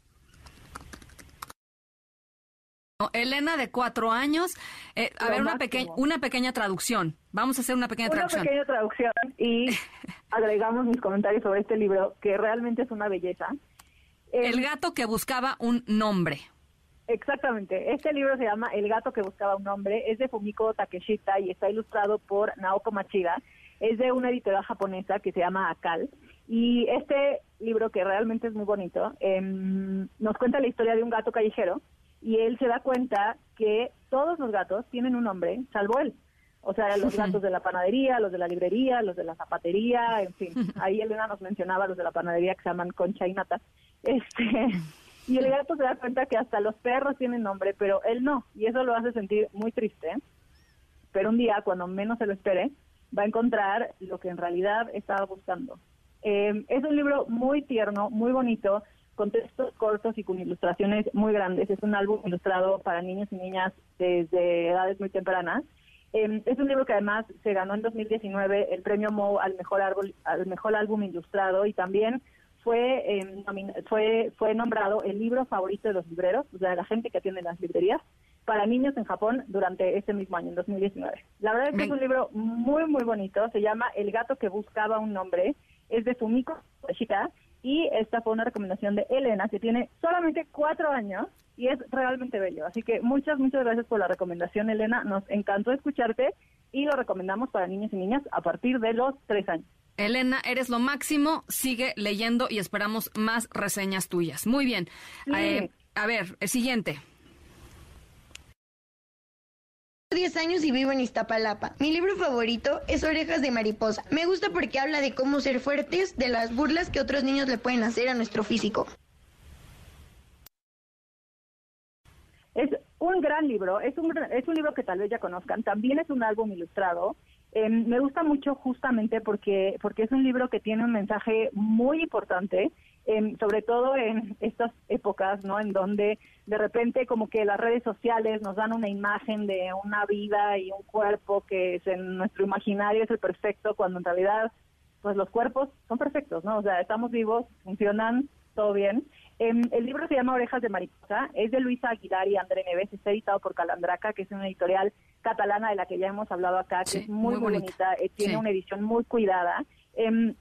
Elena de cuatro años. Eh, a ver, una, pequeña una pequeña traducción. Vamos a hacer una pequeña traducción. Una pequeña traducción y agregamos mis comentarios sobre este libro, que realmente es una belleza. El gato que buscaba un nombre. Exactamente. Este libro se llama El gato que buscaba un nombre. Es de Fumiko Takeshita y está ilustrado por Naoko Machida. Es de una editorial japonesa que se llama Akal. Y este libro, que realmente es muy bonito, em, nos cuenta la historia de un gato callejero y él se da cuenta que todos los gatos tienen un nombre, salvo él. O sea, los gatos de la panadería, los de la librería, los de la zapatería, en fin. Ahí Elena nos mencionaba los de la panadería que se llaman Concha y Nata. Este, y el gato se da cuenta que hasta los perros tienen nombre, pero él no. Y eso lo hace sentir muy triste. Pero un día, cuando menos se lo espere, va a encontrar lo que en realidad estaba buscando. Eh, es un libro muy tierno, muy bonito, con textos cortos y con ilustraciones muy grandes. Es un álbum ilustrado para niños y niñas desde edades muy tempranas. Eh, es un libro que además se ganó en 2019 el premio Mo al mejor, árbol, al mejor álbum ilustrado y también fue, eh, fue, fue nombrado el libro favorito de los libreros, o sea, de la gente que atiende las librerías, para niños en Japón durante ese mismo año, en 2019. La verdad es que es un libro muy, muy bonito. Se llama El gato que buscaba un nombre es de Fumiko Shita y esta fue una recomendación de Elena, que tiene solamente cuatro años y es realmente bello. Así que muchas, muchas gracias por la recomendación, Elena. Nos encantó escucharte y lo recomendamos para niños y niñas a partir de los tres años. Elena, eres lo máximo. Sigue leyendo y esperamos más reseñas tuyas. Muy bien. Eh, a ver, el siguiente. 10 años y vivo en Iztapalapa. Mi libro favorito es Orejas de Mariposa. Me gusta porque habla de cómo ser fuertes, de las burlas que otros niños le pueden hacer a nuestro físico. Es un gran libro, es un, es un libro que tal vez ya conozcan. También es un álbum ilustrado. Em, me gusta mucho justamente porque, porque es un libro que tiene un mensaje muy importante sobre todo en estas épocas, ¿no? En donde de repente como que las redes sociales nos dan una imagen de una vida y un cuerpo que es en nuestro imaginario es el perfecto, cuando en realidad pues los cuerpos son perfectos, ¿no? O sea, estamos vivos, funcionan, todo bien. Em, el libro se llama Orejas de Mariposa, es de Luisa Aguilar y André Neves, está editado por Calandraca, que es una editorial catalana de la que ya hemos hablado acá, que es muy, bonita, eh, tiene una edición muy cuidada. Eh,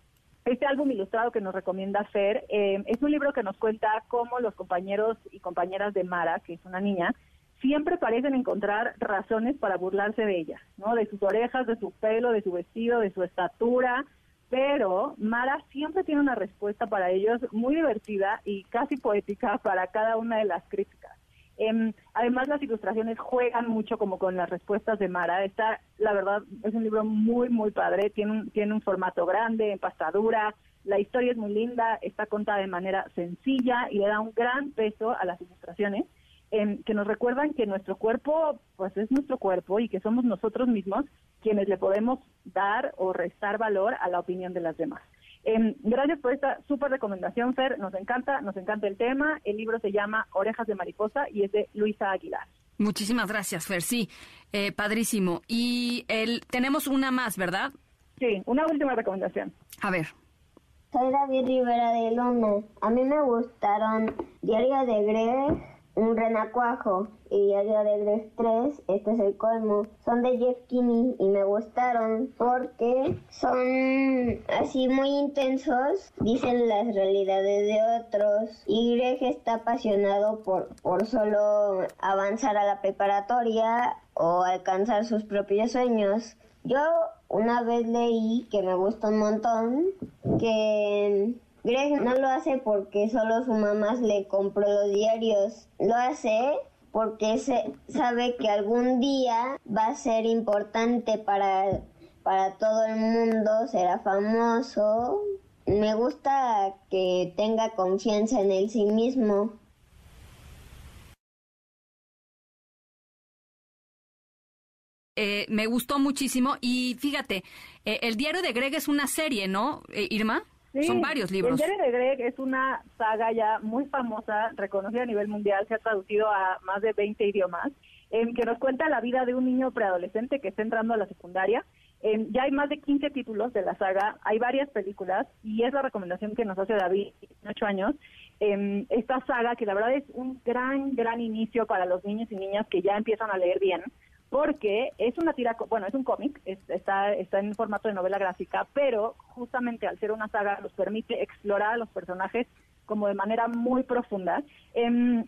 este álbum ilustrado que nos recomienda Fer eh, es un libro que nos cuenta cómo los compañeros y compañeras de Mara, que es una niña, siempre parecen encontrar razones para burlarse de ella, ¿no? De sus orejas, de su pelo, de su vestido, de su estatura, pero Mara siempre tiene una respuesta para ellos muy divertida y casi poética para cada una de las críticas. Em, además, las ilustraciones juegan mucho como con las respuestas de Mara. Está, la verdad, es un libro muy, muy padre. Tiene un, tiene un formato grande, empastadura. La historia es muy linda, está contada de manera sencilla y le da un gran peso a las ilustraciones em, que nos recuerdan que nuestro cuerpo, pues es nuestro cuerpo y que somos nosotros mismos quienes le podemos dar o restar valor a la opinión de las demás. Em, gracias por esta súper recomendación, Fer. Nos encanta, nos encanta el tema. El libro se llama Orejas de Mariposa y es de Luisa Aguilar. Muchísimas gracias, Fer. Sí, eh, padrísimo. Y el, tenemos una más, ¿verdad? Sí, una última recomendación. A ver. Soy David Rivera de Luna. A mí me gustaron Diario de Greg, un renacuajo y Diario de Greg 3, este es el colmo, son de Jeff Kinney y me gustaron porque son así muy intensos, dicen las realidades de otros y Greg está apasionado por, por solo avanzar a la preparatoria o alcanzar sus propios sueños. Yo una vez leí que me gusta un montón que Greg no lo hace porque solo su mamá le compró los diarios. Lo hace porque se sabe que algún día va a ser importante para, para todo el mundo, será famoso. Me gusta que tenga confianza en él sí mismo. Eh, me gustó muchísimo y fíjate, eh, el diario de Greg es una serie, ¿no, eh, Irma? Son varios libros. El diario de Greg es una saga ya muy famosa, reconocida a nivel mundial, se ha traducido a más de 20 idiomas, em, que nos cuenta la vida de un niño preadolescente que está entrando a la secundaria. Ya hay más de 15 títulos de la saga, hay varias películas y es la recomendación que nos hace David, 8 años. Em, esta saga que la verdad es un gran, gran inicio para los niños y niñas que ya empiezan a leer bien porque es una tira, bueno, es un cómic, está, está en formato de novela gráfica, pero justamente al ser una saga nos permite explorar a los personajes como de manera muy profunda. Em,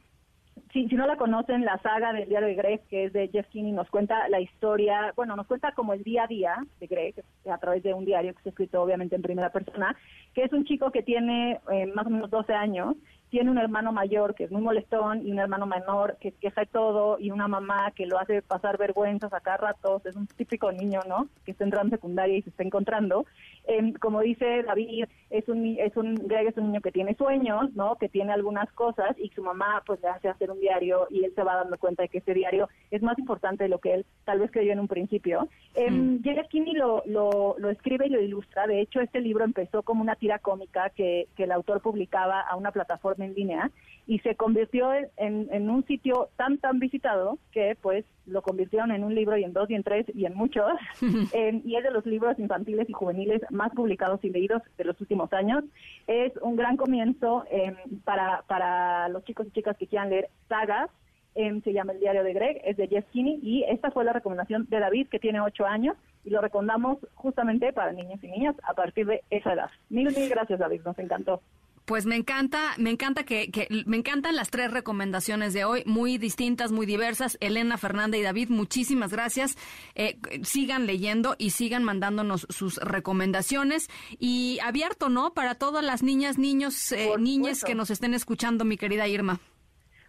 si, si, no la conocen, la saga del diario de Greg, que es de Jeff Kinney, nos cuenta la historia, bueno, nos cuenta como el día a día de Greg, a través de un diario que se ha escrito obviamente en primera persona, que es un chico que tiene eh, más o menos 12 años tiene un hermano mayor que es muy molestón y un hermano menor que queja de todo y una mamá que lo hace pasar vergüenza, sacar ratos, es un típico niño, ¿no? Que está entrando en secundaria y se está encontrando. Em, como dice David, es un, es un, Greg es un niño que tiene sueños, ¿no? Que tiene algunas cosas y su mamá pues le hace hacer un diario y él se va dando cuenta de que ese diario es más importante de lo que él tal vez creyó en un principio. Eh, mm. Kinney lo, lo, lo escribe y lo ilustra. De hecho, este libro empezó como una tira cómica que, que el autor publicaba a una plataforma en línea y se convirtió en, un sitio tan tan visitado que pues lo convirtieron en un libro y en dos y en tres y en muchos y es de los libros infantiles y juveniles más publicados y leídos de los últimos años es un gran comienzo em, para para los chicos y chicas que quieran leer sagas em, se llama El Diario de Greg, es de Jeff Kinney y esta fue la recomendación de David que tiene ocho años y lo recomendamos justamente para niños y niñas a partir de esa edad. Mil, mil gracias David, nos encantó. Pues me encanta, me encanta que, me encantan las tres recomendaciones de hoy, muy distintas, muy diversas. Elena, Fernanda y David, muchísimas gracias. Eh, sigan leyendo y sigan mandándonos sus recomendaciones y abierto, ¿no? Para todas las niñas, niños, eh, niñas que nos estén escuchando, mi querida Irma.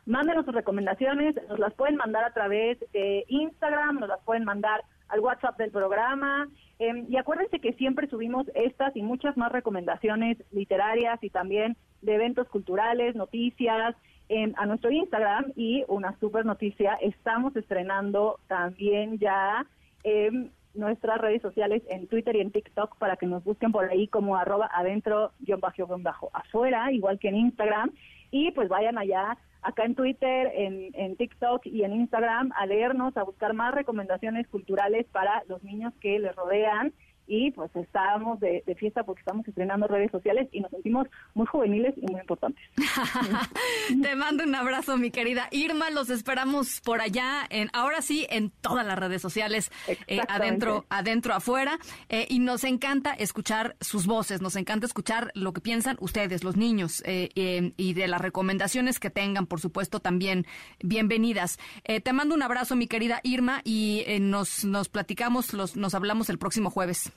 Mándenos sus recomendaciones, nos las pueden mandar a través de Instagram, nos las pueden mandar al WhatsApp del programa. Em, y acuérdense que siempre subimos estas y muchas más recomendaciones literarias y también de eventos culturales, noticias, em, a nuestro Instagram. Y una super noticia, estamos estrenando también ya en nuestras redes sociales en Twitter y en TikTok para que nos busquen por ahí como arroba adentro bajo bajo afuera, igual que en Instagram, y pues vayan allá acá en Twitter, en, en TikTok y en Instagram a leernos, a buscar más recomendaciones culturales para los niños que les rodean y pues estábamos de, fiesta porque estamos estrenando redes sociales y nos sentimos muy juveniles y muy importantes. Te mando un abrazo, mi querida Irma. Los esperamos por allá, en ahora sí, en todas las redes sociales, eh, adentro, adentro, afuera. Eh, y nos encanta escuchar sus voces, nos encanta escuchar lo que piensan ustedes, los niños, eh, y de las recomendaciones que tengan, por supuesto, también bienvenidas. te mando un abrazo, mi querida Irma, y nos, nos platicamos, los, nos hablamos el próximo jueves.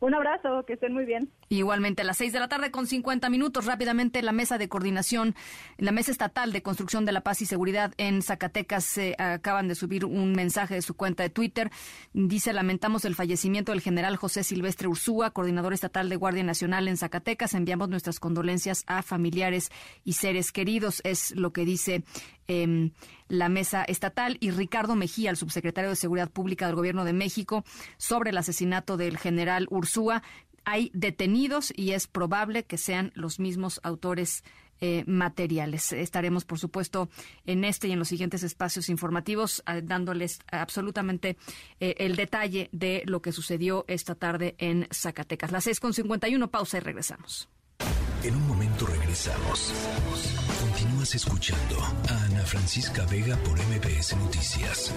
Un abrazo, que estén muy bien. Igualmente, a las seis de la tarde con 50 minutos, rápidamente la mesa de coordinación, la mesa estatal de construcción de la paz y seguridad en Zacatecas se acaban de subir un mensaje de su cuenta de Twitter. Dice, lamentamos el fallecimiento del general José Silvestre Ursúa, coordinador estatal de Guardia Nacional en Zacatecas. Enviamos nuestras condolencias a familiares y seres queridos, es lo que dice eh, la mesa estatal, y Ricardo Mejía, el subsecretario de Seguridad Pública del Gobierno de México, sobre el asesinato del general Ursúa. Hay detenidos y es probable que sean los mismos autores eh, materiales. Estaremos, por supuesto, en este y en los siguientes espacios informativos eh, dándoles absolutamente eh, el detalle de lo que sucedió esta tarde en Zacatecas. Las seis con 51, pausa y regresamos. En un momento regresamos. Continúas escuchando a Ana Francisca Vega por MBS Noticias.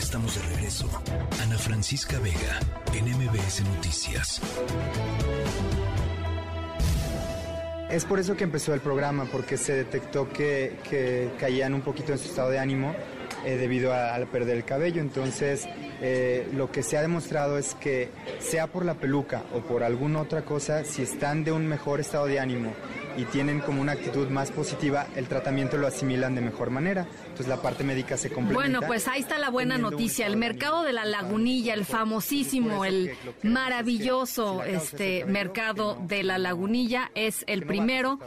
Estamos de regreso. Ana Francisca Vega en MBS Noticias. Es por eso que empezó el programa, porque se detectó que, que caían un poquito en su estado de ánimo eh, debido al perder el cabello. Entonces, eh, lo que se ha demostrado es que sea por la peluca o por alguna otra cosa, si están de un mejor estado de ánimo y tienen como una actitud más positiva, el tratamiento lo asimilan de mejor manera. Entonces la parte médica se complementa. Bueno, pues ahí está la buena noticia. El mercado de la lagunilla, el famosísimo, el maravilloso este mercado de la lagunilla es el primero.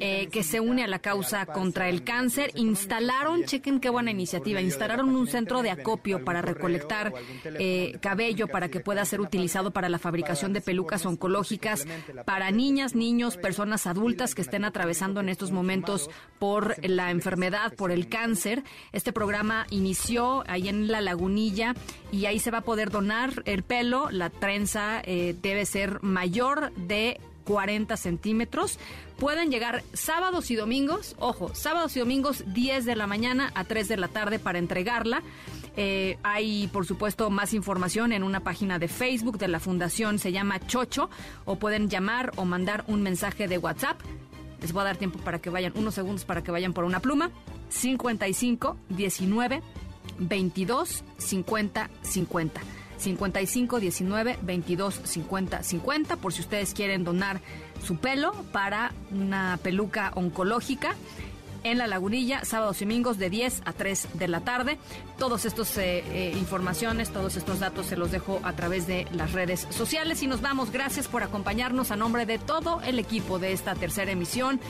Eh, que se une a la causa contra el cáncer. Instalaron, chequen qué buena iniciativa, instalaron un centro de acopio para recolectar eh, cabello para que pueda ser utilizado para la fabricación de pelucas oncológicas para niñas, niños, personas adultas que estén atravesando en estos momentos por la enfermedad, por el cáncer. Este programa inició ahí en la lagunilla y ahí se va a poder donar el pelo. La trenza eh, debe ser mayor de 40 centímetros. Pueden llegar sábados y domingos, ojo, sábados y domingos 10 de la mañana a 3 de la tarde para entregarla. Eh, hay, por supuesto, más información en una página de Facebook de la Fundación, se llama Chocho, o pueden llamar o mandar un mensaje de WhatsApp. Les voy a dar tiempo para que vayan, unos segundos para que vayan por una pluma. 55 19 22 50 50. 55 19 22 50 50 por si ustedes quieren donar su pelo para una peluca oncológica en la lagunilla, sábados y domingos de 10 a 3 de la tarde. Todos estos eh, eh, informaciones, todos estos datos se los dejo a través de las redes sociales y nos vamos. Gracias por acompañarnos a nombre de todo el equipo de esta tercera emisión.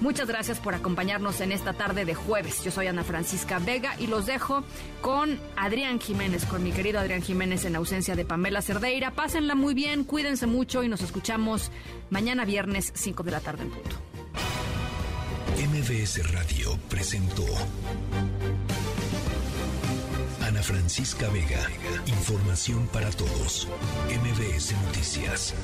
Muchas gracias por acompañarnos en esta tarde de jueves. Yo soy Ana Francisca Vega y los dejo con Adrián Jiménez, con mi querido Adrián Jiménez en ausencia de Pamela Cerdeira. Pásenla muy bien, cuídense mucho y nos escuchamos mañana viernes 5 de la tarde en punto. MBS Radio presentó Ana Francisca Vega, información para todos. MBS Noticias.